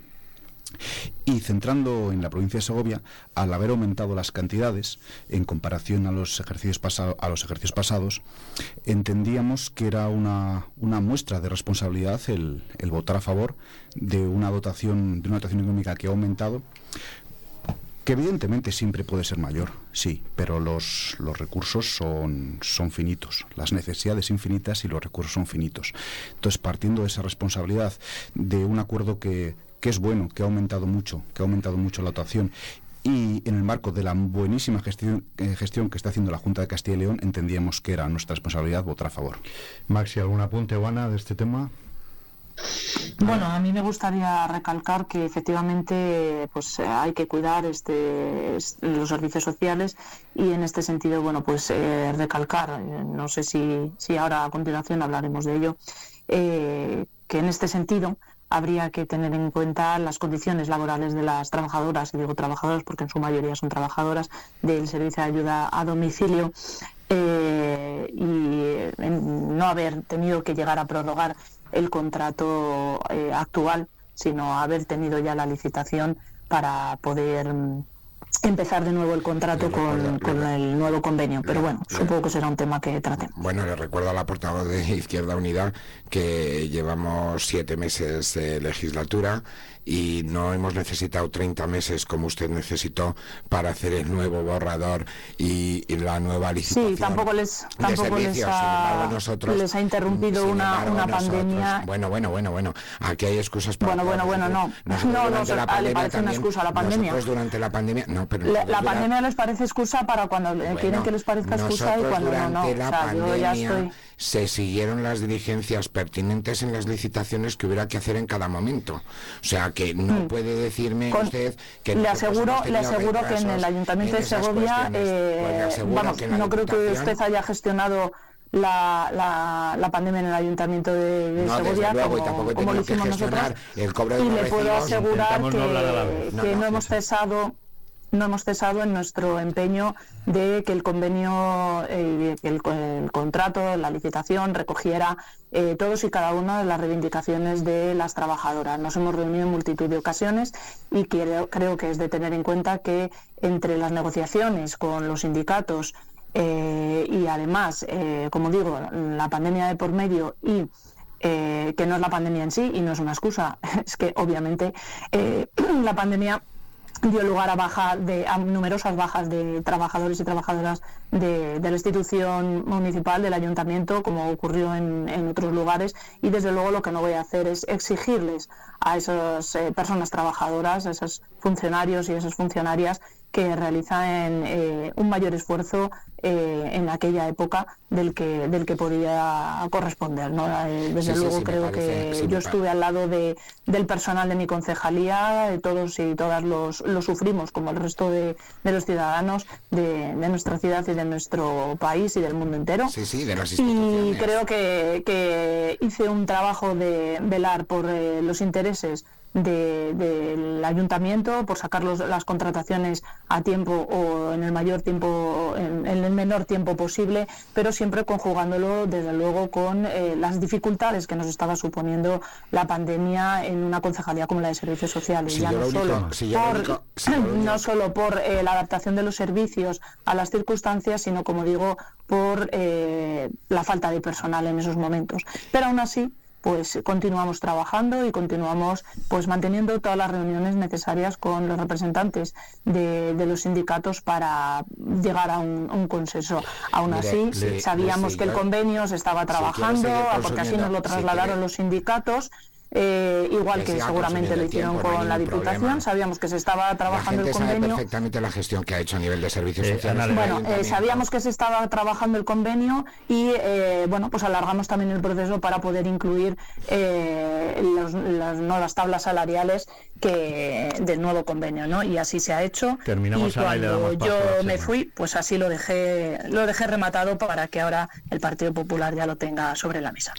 Y centrando en la provincia de Segovia, al haber aumentado las cantidades en comparación a los ejercicios, a los ejercicios pasados, entendíamos que era una, muestra de responsabilidad el, votar a favor de una dotación, de una dotación económica que ha aumentado, que evidentemente siempre puede ser mayor, sí, pero los, los recursos son, son finitos, las necesidades infinitas y los recursos son finitos. Entonces, partiendo de esa responsabilidad de un acuerdo que, que es bueno, que ha aumentado mucho, que ha aumentado mucho la dotación y en el marco de la buenísima gestión, eh, gestión, que está haciendo la Junta de Castilla y León, entendíamos que era nuestra responsabilidad votar a favor. Maxi, ¿algún apunte, Juana, de este tema? Bueno, a mí me gustaría recalcar que efectivamente pues eh, hay que cuidar este, los servicios sociales y en este sentido, bueno, pues eh, recalcar, no sé si, si ahora a continuación hablaremos de ello, que en este sentido habría que tener en cuenta las condiciones laborales de las trabajadoras, y digo trabajadoras porque en su mayoría son trabajadoras del servicio de ayuda a domicilio, eh, y no haber tenido que llegar a prorrogar el contrato eh, actual, sino haber tenido ya la licitación para poder empezar de nuevo el contrato con, con, el nuevo convenio. Pero bueno, supongo que será un tema que tratemos. Bueno, le recuerdo a la portavoz de Izquierda Unida que llevamos siete meses de legislatura y no hemos necesitado 30 meses como usted necesitó para hacer el nuevo borrador y, la nueva licitación. Sí, tampoco les, tampoco les, ha, les ha interrumpido una, una pandemia. Bueno, bueno, bueno, bueno. Aquí hay excusas para. Bueno, bueno, bueno, no. No, no, no, le parece una excusa la pandemia. Nosotros durante la pandemia. No, Bueno, pero la, pandemia les parece excusa para cuando quieren que les parezca excusa y cuando no, no. La pandemia, se siguieron las diligencias pertinentes en las licitaciones que hubiera que hacer en cada momento. O sea que no mm. puede decirme usted que le aseguro, le aseguro que en el Ayuntamiento de Segovia, eh, vamos, no creo que usted haya gestionado la, la, pandemia en el ayuntamiento de, Segovia como, lo hicimos nosotros. y le puedo asegurar que, no, hemos cesado no hemos cesado en nuestro empeño de que el convenio, eh, que el, contrato, la licitación recogiera eh, todos y cada una de las reivindicaciones de las trabajadoras. Nos hemos reunido en multitud de ocasiones y creo, que es de tener en cuenta que entre las negociaciones con los sindicatos eh, y además, como digo, la pandemia de por medio y eh, que no es la pandemia en sí y no es una excusa, <laughs> es que obviamente <clears throat> la pandemia dio lugar a, baja de, a numerosas bajas de trabajadores y trabajadoras de, la institución municipal, del ayuntamiento, como ocurrió en, otros lugares. Y desde luego lo que no voy a hacer es exigirles a esas personas trabajadoras, a esos funcionarios y esas funcionarias que realizan eh, un mayor esfuerzo eh, en aquella época del que del que podía corresponder ¿no? Eh, desde luego creo que yo estuve al lado de, del personal de mi concejalía todos y todas los, lo sufrimos como el resto de, de los ciudadanos de, de, nuestra ciudad y de nuestro país y del mundo entero. Y creo que, que hice un trabajo de velar por los intereses del ayuntamiento por sacar las contrataciones a tiempo o en el mayor tiempo, en, el menor tiempo posible, pero siempre conjugándolo desde luego con eh, las dificultades que nos estaba suponiendo la pandemia en una concejalía como la de servicios sociales. ya no, solo por, <clears throat> no solo por eh, la adaptación de los servicios a las circunstancias, sino como digo, por eh, la falta de personal en esos momentos. Pero aún así, pues continuamos trabajando y continuamos pues manteniendo todas las reuniones necesarias con los representantes de, los sindicatos para llegar a un, consenso. Aún así, sabíamos que el convenio se estaba trabajando, porque así nos lo trasladaron los sindicatos eh, igual que, seguramente lo hicieron con la Diputación. Sabíamos que se estaba trabajando el convenio. Sabe perfectamente la gestión que ha hecho a nivel de servicios eh, sociales. Bueno, eh, sabíamos que se estaba trabajando el convenio y bueno, pues alargamos también el proceso para poder incluir las, no, las tablas salariales que del nuevo convenio, ¿no? Y así se ha hecho. Terminamos y cuando yo me fui, pues así lo dejé, lo dejé rematado para que ahora el Partido Popular ya lo tenga sobre la mesa.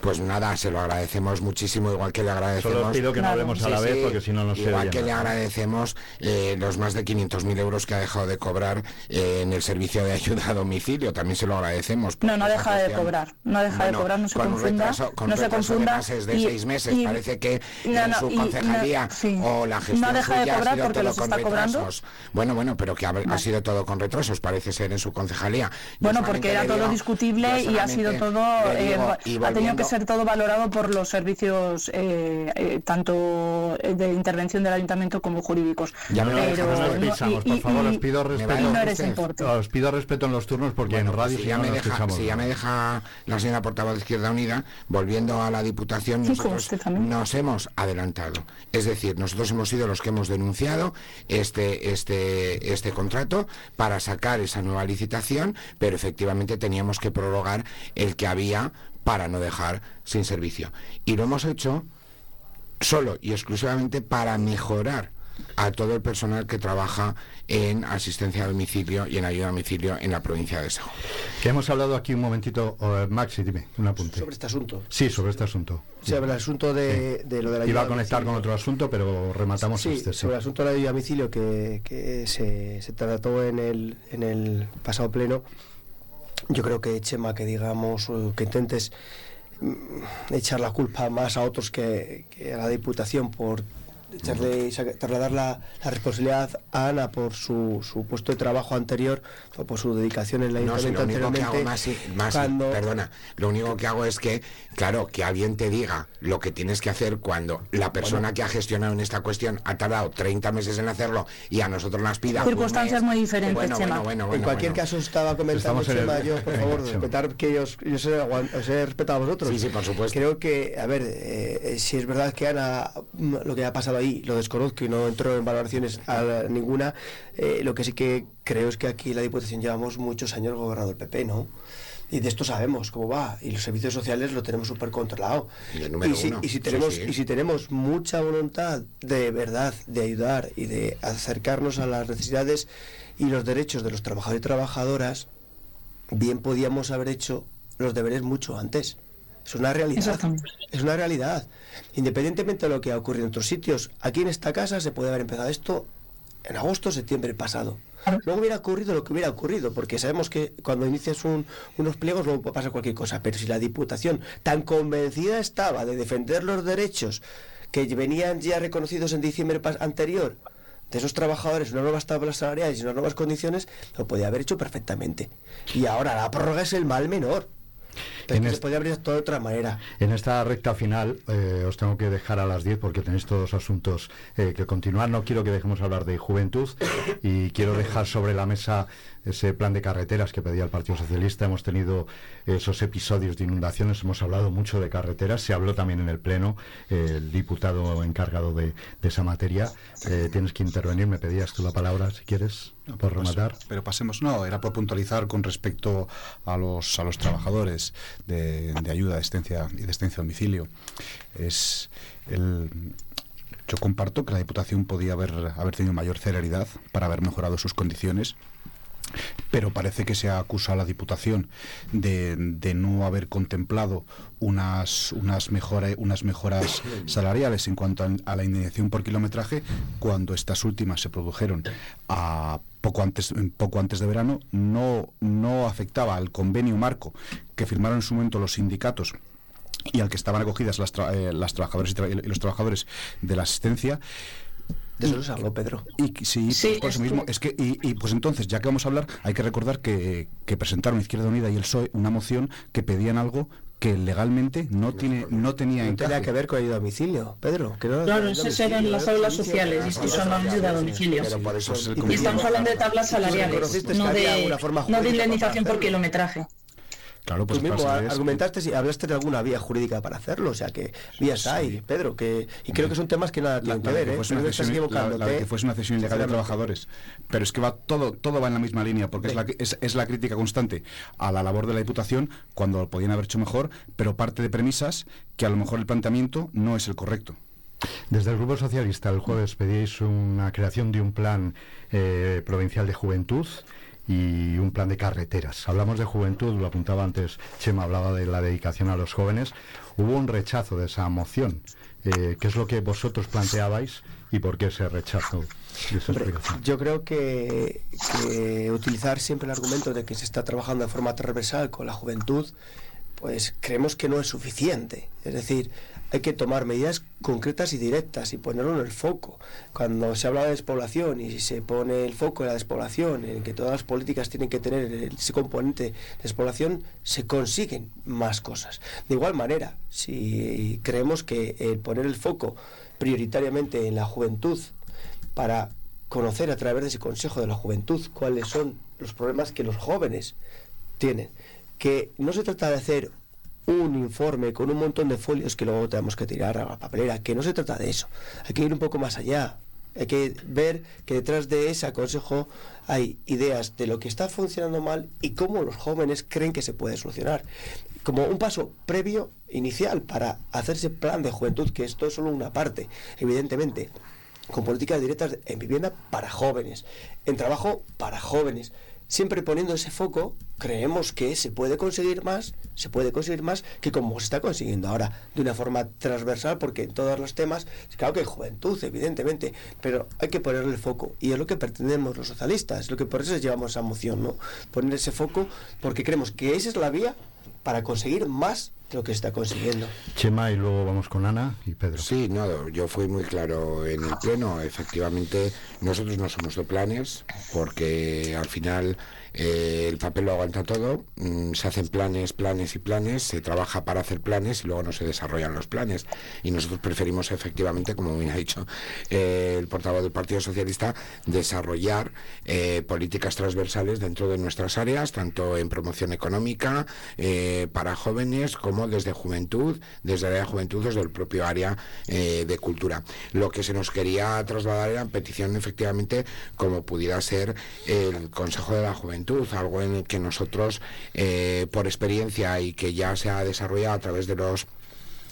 Pues nada, se lo agradecemos muchísimo, igual que le agradecemos. Solo pido que no hablemos a la vez porque si no no Igual que le agradecemos eh, los más de 500.000 euros que ha dejado de cobrar eh, en el servicio de ayuda a domicilio, también se lo agradecemos. No, no deja de cobrar, no deja de cobrar, no se confunda. con no se confunda. De, de seis meses, parece que en su concejalía o la gestión no deja de cobrar porque los está cobrando. Bueno, bueno, pero que ha, sido todo con retrasos, parece ser en su concejalía. bueno, porque era todo discutible y ha sido todo, eh, ha tenido que ser todo valorado por los servicios eh, eh, tanto de intervención del ayuntamiento como jurídicos. Ya me pero, no, por favor, os pido respeto. os pido respeto en los turnos porque en radio si, ya me deja, si ya me deja la señora portavoz de Izquierda Unida, volviendo a la Diputación, nosotros nos hemos adelantado. Es decir, nosotros hemos sido los que hemos denunciado este, este, este contrato para sacar esa nueva licitación, pero efectivamente teníamos que prorrogar el que había para no dejar sin servicio. Y lo hemos hecho solo y exclusivamente para mejorar a todo el personal que trabaja en asistencia a domicilio y en ayuda a domicilio en la provincia de Segovia. Que hemos hablado aquí un momentito, uh, Maxi, dime, un apunte. Sobre este asunto. Sí, sobre este asunto. Sobre el asunto de, lo de la Iba a conectar con otro asunto, pero rematamos sí, este. Sobre el asunto de la ayuda a domicilio que, se, se, trató en el, en el pasado pleno, yo creo que, Chema, que digamos, que intentes mm, echar la culpa más a otros que, que a la Diputación por trasladar la, la, responsabilidad a Ana por su, su, puesto de trabajo anterior, o por su dedicación en la no, lo único que hago más, perdona, lo único que hago es que, claro, que alguien te diga lo que tienes que hacer cuando la persona que ha gestionado en esta cuestión ha tardado 30 meses en hacerlo y a nosotros las pida. Circunstancias muy diferentes, bueno, en cualquier caso estaba comentando, Chema, yo, por favor, respetar que yo, yo os, he, respetado a vosotros. Sí, sí, por supuesto. Creo que, a ver, eh, si es verdad que Ana, lo que ha pasado ahí lo desconozco y no entro en valoraciones a ninguna. Eh, lo que sí que creo es que aquí la Diputación llevamos muchos años gobernando el PP, ¿no? Y de esto sabemos cómo va. Y los servicios sociales lo tenemos súper controlado. Y, si, tenemos, y si tenemos mucha voluntad de verdad de ayudar y de acercarnos a las necesidades y los derechos de los trabajadores y trabajadoras, bien podíamos haber hecho los deberes mucho antes. Es una realidad. Es una realidad. Independientemente de lo que ha ocurrido en otros sitios, aquí en esta casa se puede haber empezado esto en agosto o septiembre pasado. No hubiera ocurrido lo que hubiera ocurrido, porque sabemos que cuando inicias unos pliegos luego pasa cualquier cosa, pero si la Diputación tan convencida estaba de defender los derechos que venían ya reconocidos en diciembre anterior de esos trabajadores, unas nuevas tablas salariales y unas nuevas condiciones, lo podía haber hecho perfectamente. Y ahora la prórroga es el mal menor. Se podría abrir de otra manera. En esta recta final eh, os tengo que dejar a las 10 porque tenéis todos asuntos eh, que continuar. No quiero que dejemos hablar de juventud y quiero dejar sobre la mesa ese plan de carreteras que pedía el Partido Socialista. Hemos tenido esos episodios de inundaciones, hemos hablado mucho de carreteras, se habló también en el Pleno, el diputado encargado de, esa materia. Eh, tienes que intervenir, me pedías tú la palabra, si quieres, por rematar. pero pasemos, no, era por puntualizar con respecto a los, a los trabajadores de, ayuda de asistencia y de asistencia a domicilio. Es el, yo comparto que la Diputación podía haber, haber tenido mayor celeridad para haber mejorado sus condiciones pero parece que se acusa a la Diputación de, no haber contemplado unas, unas, unas mejoras salariales en cuanto a, la indemnización por kilometraje cuando estas últimas se produjeron a poco antes, poco antes de verano, no, no afectaba al convenio marco que firmaron en su momento los sindicatos y al que estaban acogidas las, eh, las trabajadoras y los trabajadores de la asistencia de eso se habló, Pedro. Y sí, por eso mismo. Es que, y, pues entonces, ya que vamos a hablar, hay que recordar que, presentaron Izquierda Unida y el PSOE una moción que pedían algo que legalmente no tiene no tenía no tenía que ver con ayuda a domicilio Pedro claro esas eran las aulas sociales y estos son la ayuda a domicilio. y estamos hablando de tablas salariales. no de, no de indemnización por kilometraje Claro, pues Tú mismo argumentaste y hablaste de alguna vía jurídica para hacerlo, o sea que vías hay, Pedro, que y creo que son temas que nada tienen que ver, ¿eh? Una cesión, la, que fuese una cesión ilegal de trabajadores, pero es que va todo todo va en la misma línea porque es la es, es la crítica constante a la labor de la Diputación cuando lo podían haber hecho mejor, pero parte de premisas que a lo mejor el planteamiento no es el correcto. Desde el Grupo Socialista el jueves pedíais una creación de un plan eh, provincial de juventud y un plan de carreteras. Hablamos de juventud, lo apuntaba antes Chema, hablaba de la dedicación a los jóvenes. Hubo un rechazo de esa moción. Eh, ¿Qué es lo que vosotros planteabais y por qué ese rechazo? yo creo que, que utilizar siempre el argumento de que se está trabajando de forma transversal con la juventud, pues creemos que no es suficiente. Es decir, hay que tomar medidas concretas y directas y ponerlo en el foco. Cuando se habla de despoblación y se pone el foco en la despoblación, en que todas las políticas tienen que tener ese componente de despoblación, se consiguen más cosas. De igual manera, si creemos que el poner el foco prioritariamente en la juventud para conocer a través de ese Consejo de la Juventud cuáles son los problemas que los jóvenes tienen, que no se trata de hacer un informe con un montón de folios que luego tenemos que tirar a la papelera, que no se trata de eso. Hay que ir un poco más allá. Hay que ver que detrás de ese consejo hay ideas de lo que está funcionando mal y cómo los jóvenes creen que se puede solucionar. Como un paso previo, inicial, para hacer ese plan de juventud, que esto es solo una parte, evidentemente, con políticas directas en vivienda para jóvenes, en trabajo para jóvenes, siempre poniendo ese foco, creemos que se puede conseguir más, se puede conseguir más que como se está consiguiendo ahora, de una forma transversal, porque en todos los temas, claro que hay juventud, evidentemente, pero hay que ponerle el foco, y es lo que pretendemos los socialistas, es lo que por eso llevamos esa moción, ¿no? Poner ese foco, porque creemos que esa es la vía para conseguir más lo que está consiguiendo. Chema, y luego vamos con Ana y Pedro. Sí, no, yo fui muy claro en el pleno. Efectivamente, nosotros no somos de planes, porque al final eh, el papel lo aguanta todo, mm, se hacen planes, planes y planes, se trabaja para hacer planes y luego no se desarrollan los planes. Y nosotros preferimos efectivamente, como bien ha dicho eh, el portavoz del Partido Socialista, desarrollar eh, políticas transversales dentro de nuestras áreas, tanto en promoción económica para jóvenes como desde juventud, desde la juventud, desde el propio área eh, de cultura. Lo que se nos quería trasladar era petición efectivamente como pudiera ser el Consejo de la Juventud, algo en el que nosotros, eh, por experiencia y que ya se ha desarrollado a través de los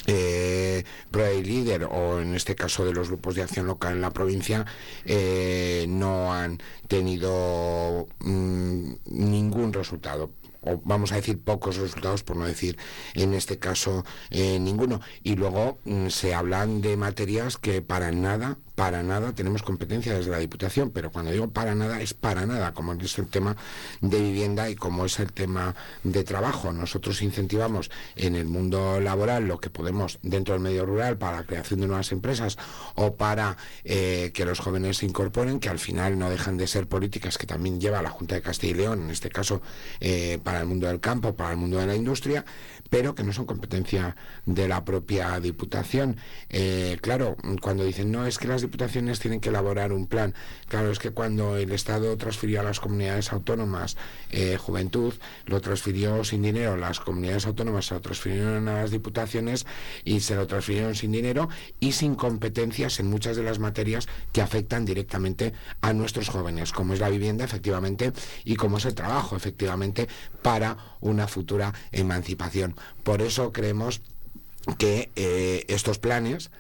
eh, Líder o en este caso de los grupos de acción local en la provincia eh, no han tenido mm, ningún resultado o vamos a decir pocos resultados, por no decir en este caso eh, ninguno. Y luego mm, se hablan de materias que para nada para nada tenemos competencia desde la Diputación, pero cuando digo para nada es para nada, como es el tema de vivienda y como es el tema de trabajo. Nosotros incentivamos en el mundo laboral lo que podemos dentro del medio rural para la creación de nuevas empresas o para eh, que los jóvenes se incorporen, que al final no dejan de ser políticas que también lleva la Junta de Castilla y León, en este caso eh, para el mundo del campo, para el mundo de la industria, pero que no son competencia de la propia Diputación. Eh, claro, cuando dicen no es que las diputaciones tienen que elaborar un plan. Claro, es que cuando el Estado transfirió a las comunidades autónomas eh, juventud, lo transfirió sin dinero, las comunidades autónomas se lo transfirieron a las diputaciones y se lo transfirieron sin dinero y sin competencias en muchas de las materias que afectan directamente a nuestros jóvenes, como es la vivienda, efectivamente, y como es el trabajo, efectivamente, para una futura emancipación. Por eso creemos que eh, estos planes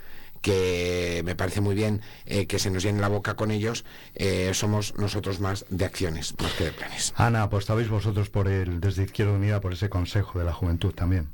que me parece muy bien eh, que se nos llene la boca con ellos, eh, somos nosotros más de acciones, más que de planes. Ana, apostabais vosotros por el, desde Izquierda Unida, por ese Consejo de la Juventud también.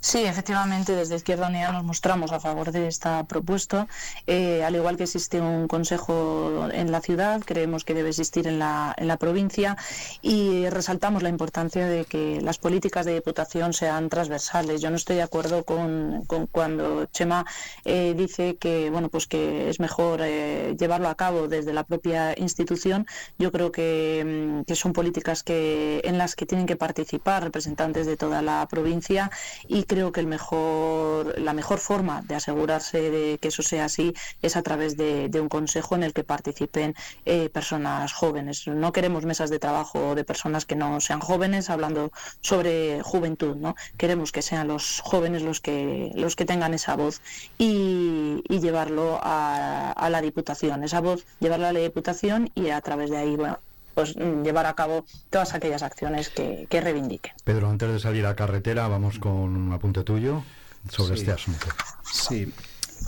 Sí, efectivamente, desde Izquierda Unida nos mostramos a favor de esta propuesta. Eh, al igual que existe un consejo en la ciudad, creemos que debe existir en la, en la provincia y resaltamos la importancia de que las políticas de diputación sean transversales. Yo no estoy de acuerdo con, cuando Chema eh, dice que bueno pues que es mejor eh, llevarlo a cabo desde la propia institución. Yo creo que, mm, que son políticas que en las que tienen que participar representantes de toda la provincia y creo que el mejor, la mejor forma de asegurarse de que eso sea así es a través de, un consejo en el que participen eh, personas jóvenes. No queremos mesas de trabajo de personas que no sean jóvenes hablando sobre juventud, ¿no? Queremos que sean los jóvenes los que los que tengan esa voz y, llevarlo a, la Diputación, esa voz llevarla a la Diputación y a través de ahí bueno, pues mm, llevar a cabo todas aquellas acciones que, reivindiquen. Pedro, antes de salir a carretera, vamos con un apunte tuyo sobre este asunto. Sí,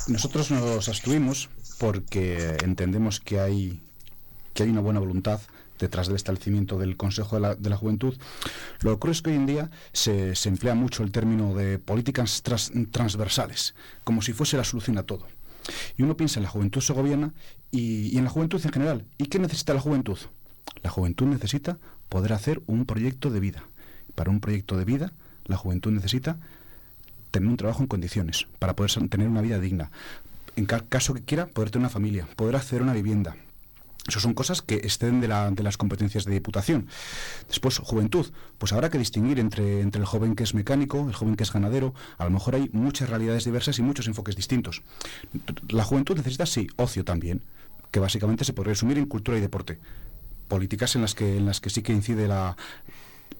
nosotros nos abstuvimos porque entendemos que hay, que hay una buena voluntad detrás del establecimiento del Consejo de la, de la Juventud. Lo que ocurre es que hoy en día se, se emplea mucho el término de políticas transversales, como si fuese la solución a todo. Y uno piensa en la juventud segoviana y, y en la juventud en general. ¿Y qué necesita la juventud? La juventud necesita poder hacer un proyecto de vida. Para un proyecto de vida, la juventud necesita tener un trabajo en condiciones, para poder tener una vida digna. En caso que quiera, poder tener una familia, poder acceder a una vivienda. Eso son cosas que exceden de, las competencias de diputación. Después, juventud. Pues habrá que distinguir entre, entre el joven que es mecánico, el joven que es ganadero. A lo mejor hay muchas realidades diversas y muchos enfoques distintos. La juventud necesita, sí, ocio también, que básicamente se puede resumir en cultura y deporte políticas en las que, en las que sí que incide la,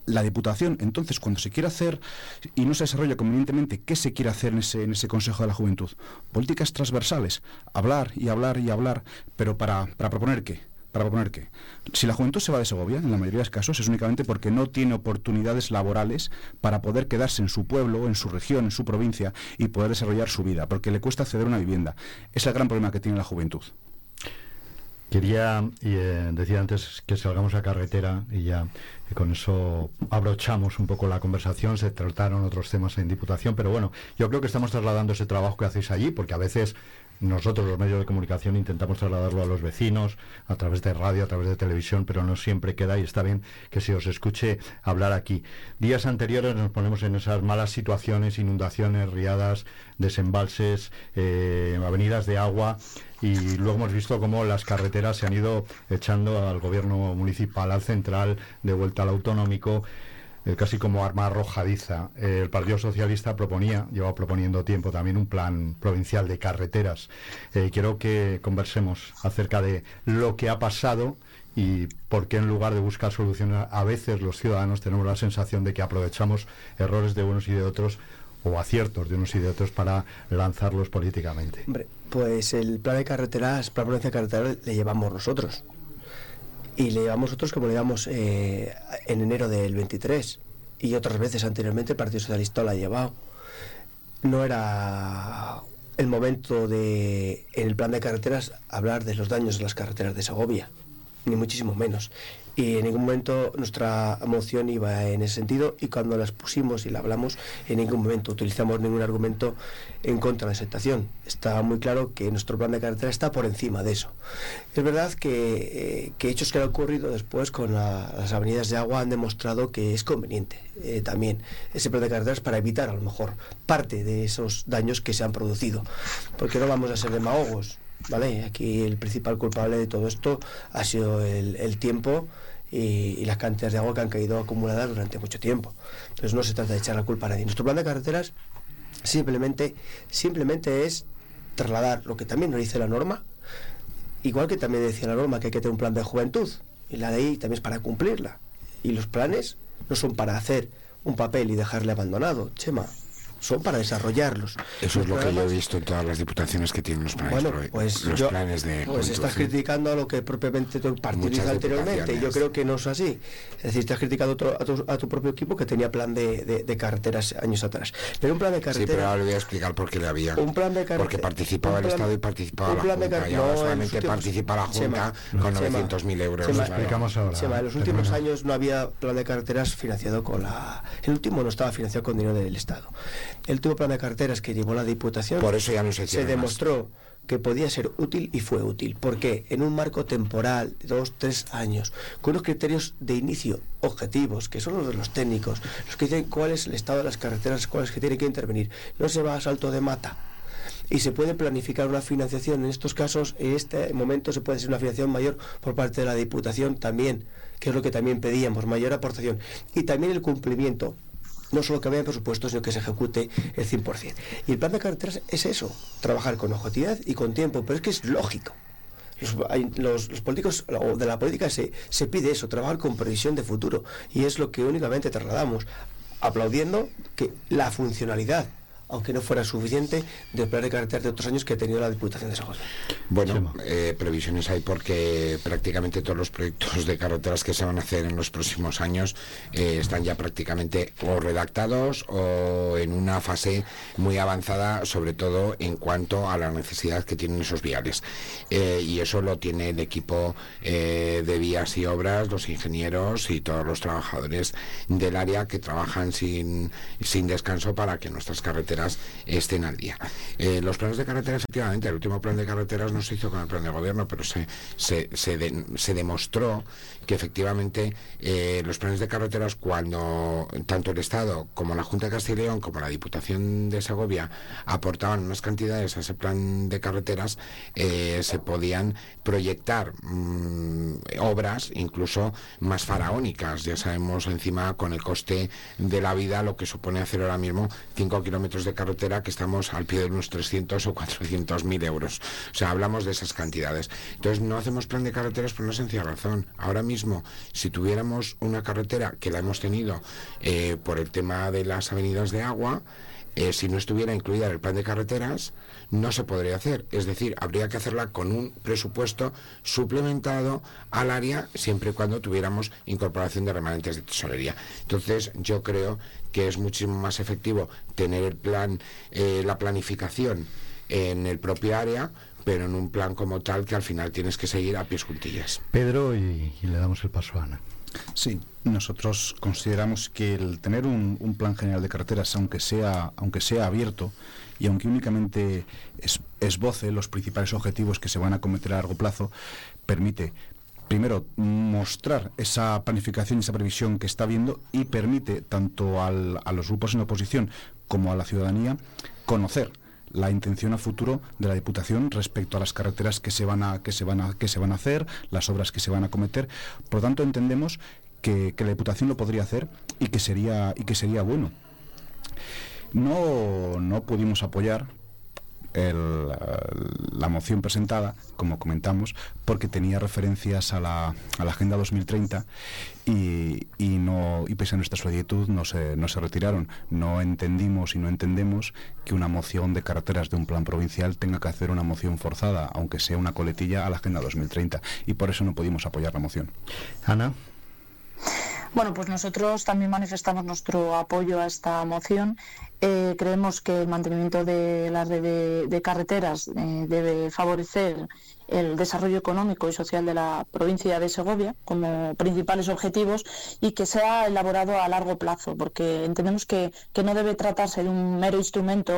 la Diputación. Entonces, cuando se quiere hacer y no se desarrolla convenientemente, ¿qué se quiere hacer en ese, en ese Consejo de la Juventud? Políticas transversales, hablar y hablar y hablar, pero para, para proponer qué. Para proponer qué. Si la juventud se va de Segovia, en la mayoría de los casos, es únicamente porque no tiene oportunidades laborales para poder quedarse en su pueblo, en su región, en su provincia y poder desarrollar su vida, porque le cuesta acceder a una vivienda. Es el gran problema que tiene la juventud. Quería eh, decir antes que salgamos a carretera y ya con eso abrochamos un poco la conversación, se trataron otros temas en Diputación, pero bueno, yo creo que estamos trasladando ese trabajo que hacéis allí, porque a veces nosotros los medios de comunicación intentamos trasladarlo a los vecinos a través de radio, a través de televisión, pero no siempre queda y está bien que se os escuche hablar aquí. Días anteriores nos ponemos en esas malas situaciones, inundaciones, riadas, desembalses, eh, avenidas de agua y luego hemos visto cómo las carreteras se han ido echando al gobierno municipal, al central, de vuelta al autonómico. Eh, casi como arma arrojadiza. Eh, el Partido Socialista proponía, lleva proponiendo tiempo también un plan provincial de carreteras. quiero que conversemos acerca de lo que ha pasado y por qué en lugar de buscar soluciones a veces los ciudadanos tenemos la sensación de que aprovechamos errores de unos y de otros o aciertos de unos y de otros para lanzarlos políticamente. Hombre, pues el plan de carreteras, plan de carreteras le llevamos nosotros. Y le llevamos nosotros como le llevamos eh, en enero del 23. Y otras veces anteriormente el Partido Socialista lo ha llevado. No era el momento de, en el plan de carreteras, hablar de los daños de las carreteras de Segovia, ni muchísimo menos y en ningún momento nuestra moción iba en ese sentido y cuando las pusimos y la hablamos en ningún momento utilizamos ningún argumento en contra de la aceptación. Está muy claro que nuestro plan de carretera está por encima de eso. Es verdad que, eh, hechos que han ocurrido después con las avenidas de agua han demostrado que es conveniente eh, también ese plan de carreteras para evitar a lo mejor parte de esos daños que se han producido. Porque no vamos a ser demagogos. ¿Vale? Aquí el principal culpable de todo esto ha sido el tiempo y, las cantidades de agua que han caído acumuladas durante mucho tiempo. Entonces no se trata de echar la culpa a nadie. Nuestro plan de carreteras simplemente, simplemente es trasladar lo que también nos dice la norma, igual que también decía la norma que hay que tener un plan de juventud, y la ley también es para cumplirla. Y los planes no son para hacer un papel y dejarle abandonado, Chema son para desarrollarlos. Eso es lo que yo he visto en todas las diputaciones que tienen los planes, bueno, pues los planes de pues estás criticando a lo que propiamente tu partido hizo anteriormente. Yo creo que no es así. Es decir, estás criticando a tu, propio equipo que tenía plan de, carreteras años atrás. Pero un plan de carreteras... Sí, pero ahora le voy a explicar por qué le había. Un plan de Porque participaba el Estado y participaba la Junta. Y ahora solamente participa la Junta con 900.000 euros. Chema, explicamos ahora. en los últimos años no había plan de carreteras financiado con la... El último no estaba financiado con dinero del Estado el último plan de carteras que llevó la Diputación Por eso ya no se, se demostró que podía ser útil y fue útil. porque En un marco temporal dos, tres años, con unos criterios de inicio objetivos, que son los de los técnicos, los que dicen cuál es el estado de las carreteras, cuáles que tienen que intervenir. No se va a salto de mata. Y se puede planificar una financiación. En estos casos, en este momento, se puede hacer una financiación mayor por parte de la Diputación también, que es lo que también pedíamos, mayor aportación. Y también el cumplimiento no solo que haya presupuesto, sino que se ejecute el 100%. Y el plan de carreteras es eso, trabajar con objetividad y con tiempo, pero es que es lógico. Los, políticos de la política se, se pide eso, trabajar con previsión de futuro. Y es lo que únicamente trasladamos, aplaudiendo que la funcionalidad aunque no fuera suficiente, del plan de carreteras de otros años que ha tenido la Diputación de Segovia. Bueno, eh, previsiones hay porque prácticamente todos los proyectos de carreteras que se van a hacer en los próximos años eh, están ya prácticamente o redactados o en una fase muy avanzada, sobre todo en cuanto a la necesidad que tienen esos viales. Eh, y eso lo tiene el equipo de vías y obras, los ingenieros y todos los trabajadores del área que trabajan sin, sin descanso para que nuestras carreteras estén al día. Eh, los planes de carreteras, efectivamente, el último plan de carreteras no se hizo con el plan de gobierno, pero se, se, se demostró que efectivamente eh, los planes de carreteras, cuando tanto el Estado como la Junta de Castilla y León como la Diputación de Segovia aportaban unas cantidades a ese plan de carreteras, eh, se podían proyectar mm, obras incluso más faraónicas. Ya sabemos encima con el coste de la vida lo que supone hacer ahora mismo 5 kilómetros de carretera que estamos al pie de unos 300 o 400 mil euros. O sea, hablamos de esas cantidades. Entonces no hacemos plan de carreteras por una sencilla razón. Ahora mismo si tuviéramos una carretera, que la hemos tenido eh, por el tema de las avenidas de agua, eh, si no estuviera incluida en el plan de carreteras, no se podría hacer. Es decir, habría que hacerla con un presupuesto suplementado al área siempre y cuando tuviéramos incorporación de remanentes de tesorería. Entonces, yo creo que es muchísimo más efectivo tener el plan, eh, la planificación en el propio área pero en un plan como tal que al final tienes que seguir a pies juntillas. Pedro, y, le damos el paso a Ana. Sí, nosotros consideramos que el tener un, plan general de carreteras, aunque sea, aunque sea abierto y aunque únicamente esboce los principales objetivos que se van a cometer a largo plazo, permite primero mostrar esa planificación y esa previsión que está viendo y permite tanto a los grupos en oposición como a la ciudadanía conocer la intención a futuro de la Diputación respecto a las carreteras que se van a, que se van a, que se van a hacer, las obras que se van a cometer. Por lo tanto, entendemos que, la Diputación lo podría hacer y que sería, y que sería bueno. No, no pudimos apoyar la moción presentada, como comentamos, porque tenía referencias a la, a la Agenda 2030 y, y, no, y pese a nuestra solicitud no se, no se retiraron. No entendimos y no entendemos que una moción de carreteras de un plan provincial tenga que hacer una moción forzada, aunque sea una coletilla, a la Agenda 2030. Y por eso no pudimos apoyar la moción. Ana. Bueno, pues nosotros también manifestamos nuestro apoyo a esta moción. Eh, creemos que el mantenimiento de la red de, carreteras eh, debe favorecer el desarrollo económico y social de la provincia de Segovia como principales objetivos y que sea elaborado a largo plazo, porque entendemos que, no debe tratarse de un mero instrumento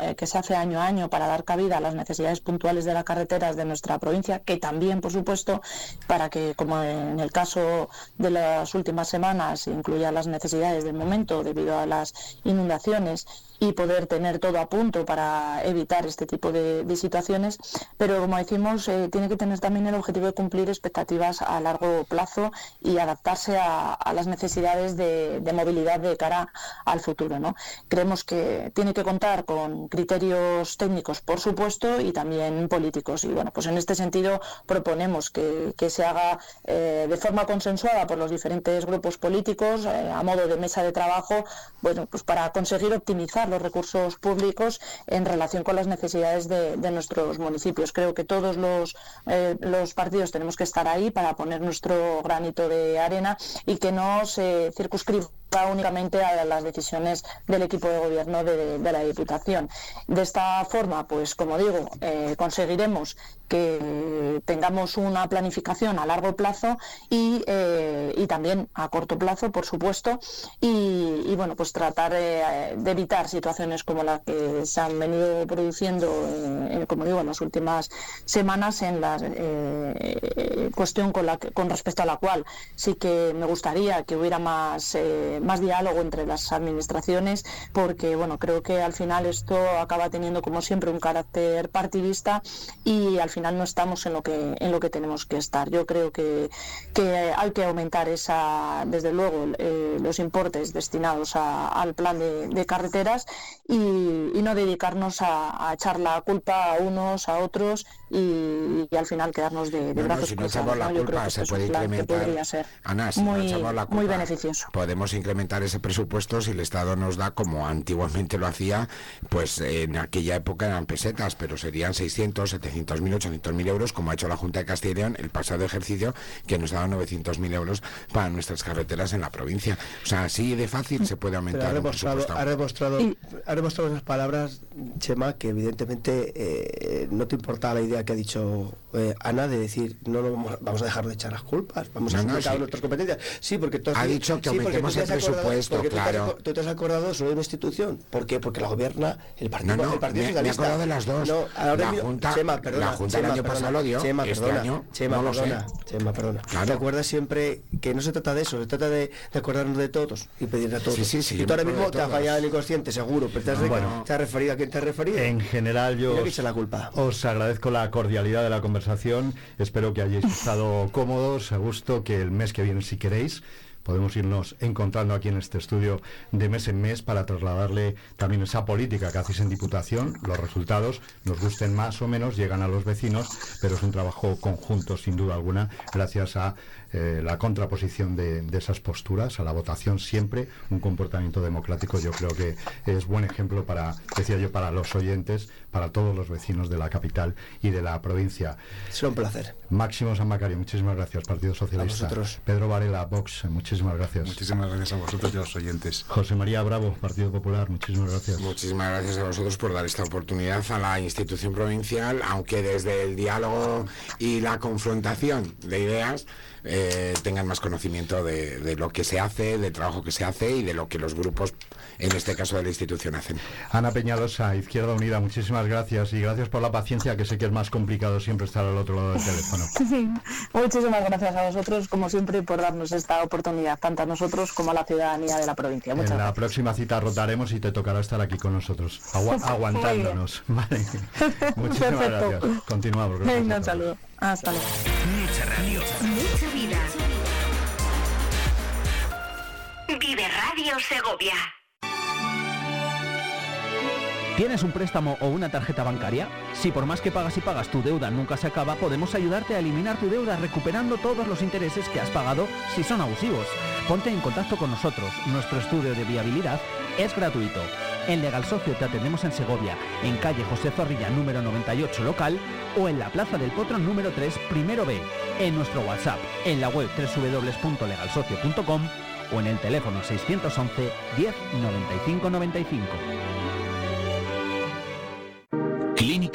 eh, que se hace año a año para dar cabida a las necesidades puntuales de las carreteras de nuestra provincia, que también, por supuesto, para que, como en el caso de las últimas semanas, incluya las necesidades del momento debido a las inundaciones y poder tener todo a punto para evitar este tipo de, situaciones, pero como decimos, eh, tiene que tener también el objetivo de cumplir expectativas a largo plazo y adaptarse a, las necesidades de, movilidad de cara al futuro. ¿no? Creemos que tiene que contar con criterios técnicos, por supuesto, y también políticos. Y bueno, pues en este sentido proponemos que, se haga eh, de forma consensuada por los diferentes grupos políticos, eh, a modo de mesa de trabajo, bueno, pues para conseguir optimizar los recursos públicos en relación con las necesidades de, nuestros municipios. Creo que todos los, eh, los partidos tenemos que estar ahí para poner nuestro granito de arena y que no se circunscriba únicamente a las decisiones del equipo de gobierno de, la Diputación. De esta forma, pues como digo, eh, conseguiremos que tengamos una planificación a largo plazo y, eh, también a corto plazo, por supuesto, y, bueno, pues tratar de evitar situaciones como las que se han venido produciendo, como digo, en las últimas semanas, en la eh, cuestión con, la, con respecto a la cual sí que me gustaría que hubiera más más diálogo entre las administraciones, porque bueno, creo que al final esto acaba teniendo como siempre un carácter partidista y al final no estamos en lo que en lo que tenemos que estar. Yo creo que, que hay que aumentar esa, desde luego, eh, los importes destinados al plan de, carreteras y, no dedicarnos a, echar la culpa a unos, a otros y, al final quedarnos de, brazos cruzados. la culpa, se puede incrementar. ser muy, muy beneficioso. Podemos incrementar ese presupuesto si el Estado nos da, como antiguamente lo hacía, pues en aquella época eran pesetas, pero serían 600, 700 mil, 800 mil euros, como ha hecho la Junta de Castilla y León el pasado ejercicio, que nos daba 900 mil euros para nuestras carreteras en la provincia. O sea, así de fácil se puede aumentar. Ha demostrado, ha demostrado, ha demostrado esas palabras, Chema, que evidentemente eh, no te importa la idea que ha dicho eh, Ana de decir, no, vamos, a dejar de echar las culpas, vamos a asumir nuestras competencias. Sí, porque tú has, ha dicho que aumentemos el presupuesto, claro. Tú te, has, acordado solo de una institución. ¿Por qué? Porque la gobierna el Partido, no, no, el partido me, Socialista. Me he acordado de las dos. No, la, Junta, Chema, perdona, la Junta Chema, el año pasado lo dio, Chema, este perdona, año Chema, no perdona. Chema, perdona. Claro. ¿Te acuerdas siempre que no se trata de eso? Se trata de, de acordarnos de todos y pedirle a todos. Sí, sí, sí. Y tú ahora mismo te has fallado el inconsciente, seguro, pero te has, referido a quién te has referido. En general yo os, la culpa. os agradezco la cordialidad de la conversación. Espero que hayáis estado <laughs> cómodos, a gusto, que el mes que viene, si queréis, podemos irnos encontrando aquí en este estudio de mes en mes para trasladarle también esa política que hacéis en Diputación. Los resultados nos gusten más o menos, llegan a los vecinos, pero es un trabajo conjunto sin duda alguna, gracias a eh, la contraposición de, esas posturas, a la votación siempre, un comportamiento democrático. Yo creo que es buen ejemplo para, decía yo, para los oyentes, para todos los vecinos de la capital y de la provincia. Es un placer. Máximo San Macario, muchísimas gracias, Partido Socialista. Pedro Varela, Vox, muchísimas gracias. Muchísimas gracias a vosotros y a los oyentes. José María Bravo, Partido Popular, muchísimas gracias. Muchísimas gracias a vosotros por dar esta oportunidad a la institución provincial, aunque desde el diálogo y la confrontación de ideas eh, tengan más conocimiento de, lo que se hace, del trabajo que se hace y de lo que los grupos, en este caso de la institución, hacen. Ana Peñalosa, Izquierda Unida, muchísimas gracias y gracias por la paciencia, que sé que es más complicado siempre estar al otro lado del teléfono. <laughs> muchísimas gracias a vosotros, como siempre, por darnos esta oportunidad, tanto a nosotros como a la ciudadanía de la provincia. en la próxima cita rotaremos y te tocará estar aquí con nosotros, <laughs> aguantándonos. <laughs> Muchísimas gracias. Continuamos. un saludo. Hasta luego. Mucha radio. Mucha vida. Radio Segovia. ¿Tienes un préstamo o una tarjeta bancaria? Si por más que pagas y pagas tu deuda nunca se acaba, podemos ayudarte a eliminar tu deuda recuperando todos los intereses que has pagado si son abusivos. Ponte en contacto con nosotros. Nuestro estudio de viabilidad es gratuito. En Legal Socio te atendemos en Segovia, en calle José Zorrilla número 98 local o en la Plaza del Potro número 3 primero B, en nuestro WhatsApp, en la web www.legalsocio.com o en el teléfono 611 10 95 95.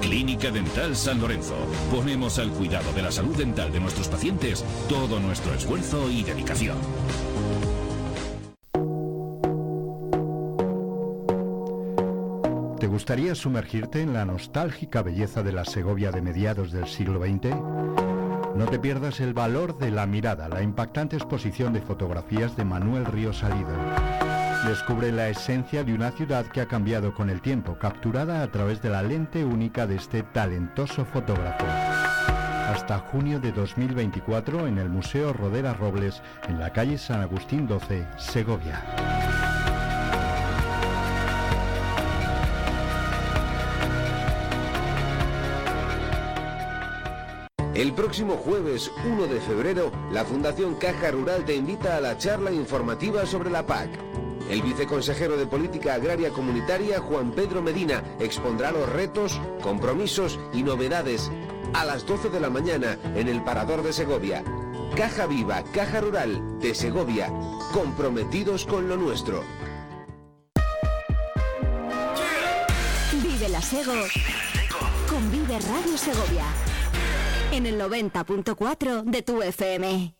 Clínica Dental San Lorenzo. Ponemos al cuidado de la salud dental de nuestros pacientes todo nuestro esfuerzo y dedicación. ¿Te gustaría sumergirte en la nostálgica belleza de la Segovia de mediados del siglo XX? No te pierdas el valor de la mirada, la impactante exposición de fotografías de Manuel Ríos Salido. Descubre la esencia de una ciudad que ha cambiado con el tiempo, capturada a través de la lente única de este talentoso fotógrafo. Hasta junio de 2024 en el Museo Rodera Robles, en la calle San Agustín 12, Segovia. El próximo jueves 1 de febrero, la Fundación Caja Rural te invita a la charla informativa sobre la PAC. El viceconsejero de Política Agraria Comunitaria, Juan Pedro Medina, expondrá los retos, compromisos y novedades a las 12 de la mañana en el Parador de Segovia. Caja Viva, Caja Rural de Segovia, comprometidos con lo nuestro. Vive la Sego con Vive Radio Segovia en el 90.4 de tu FM.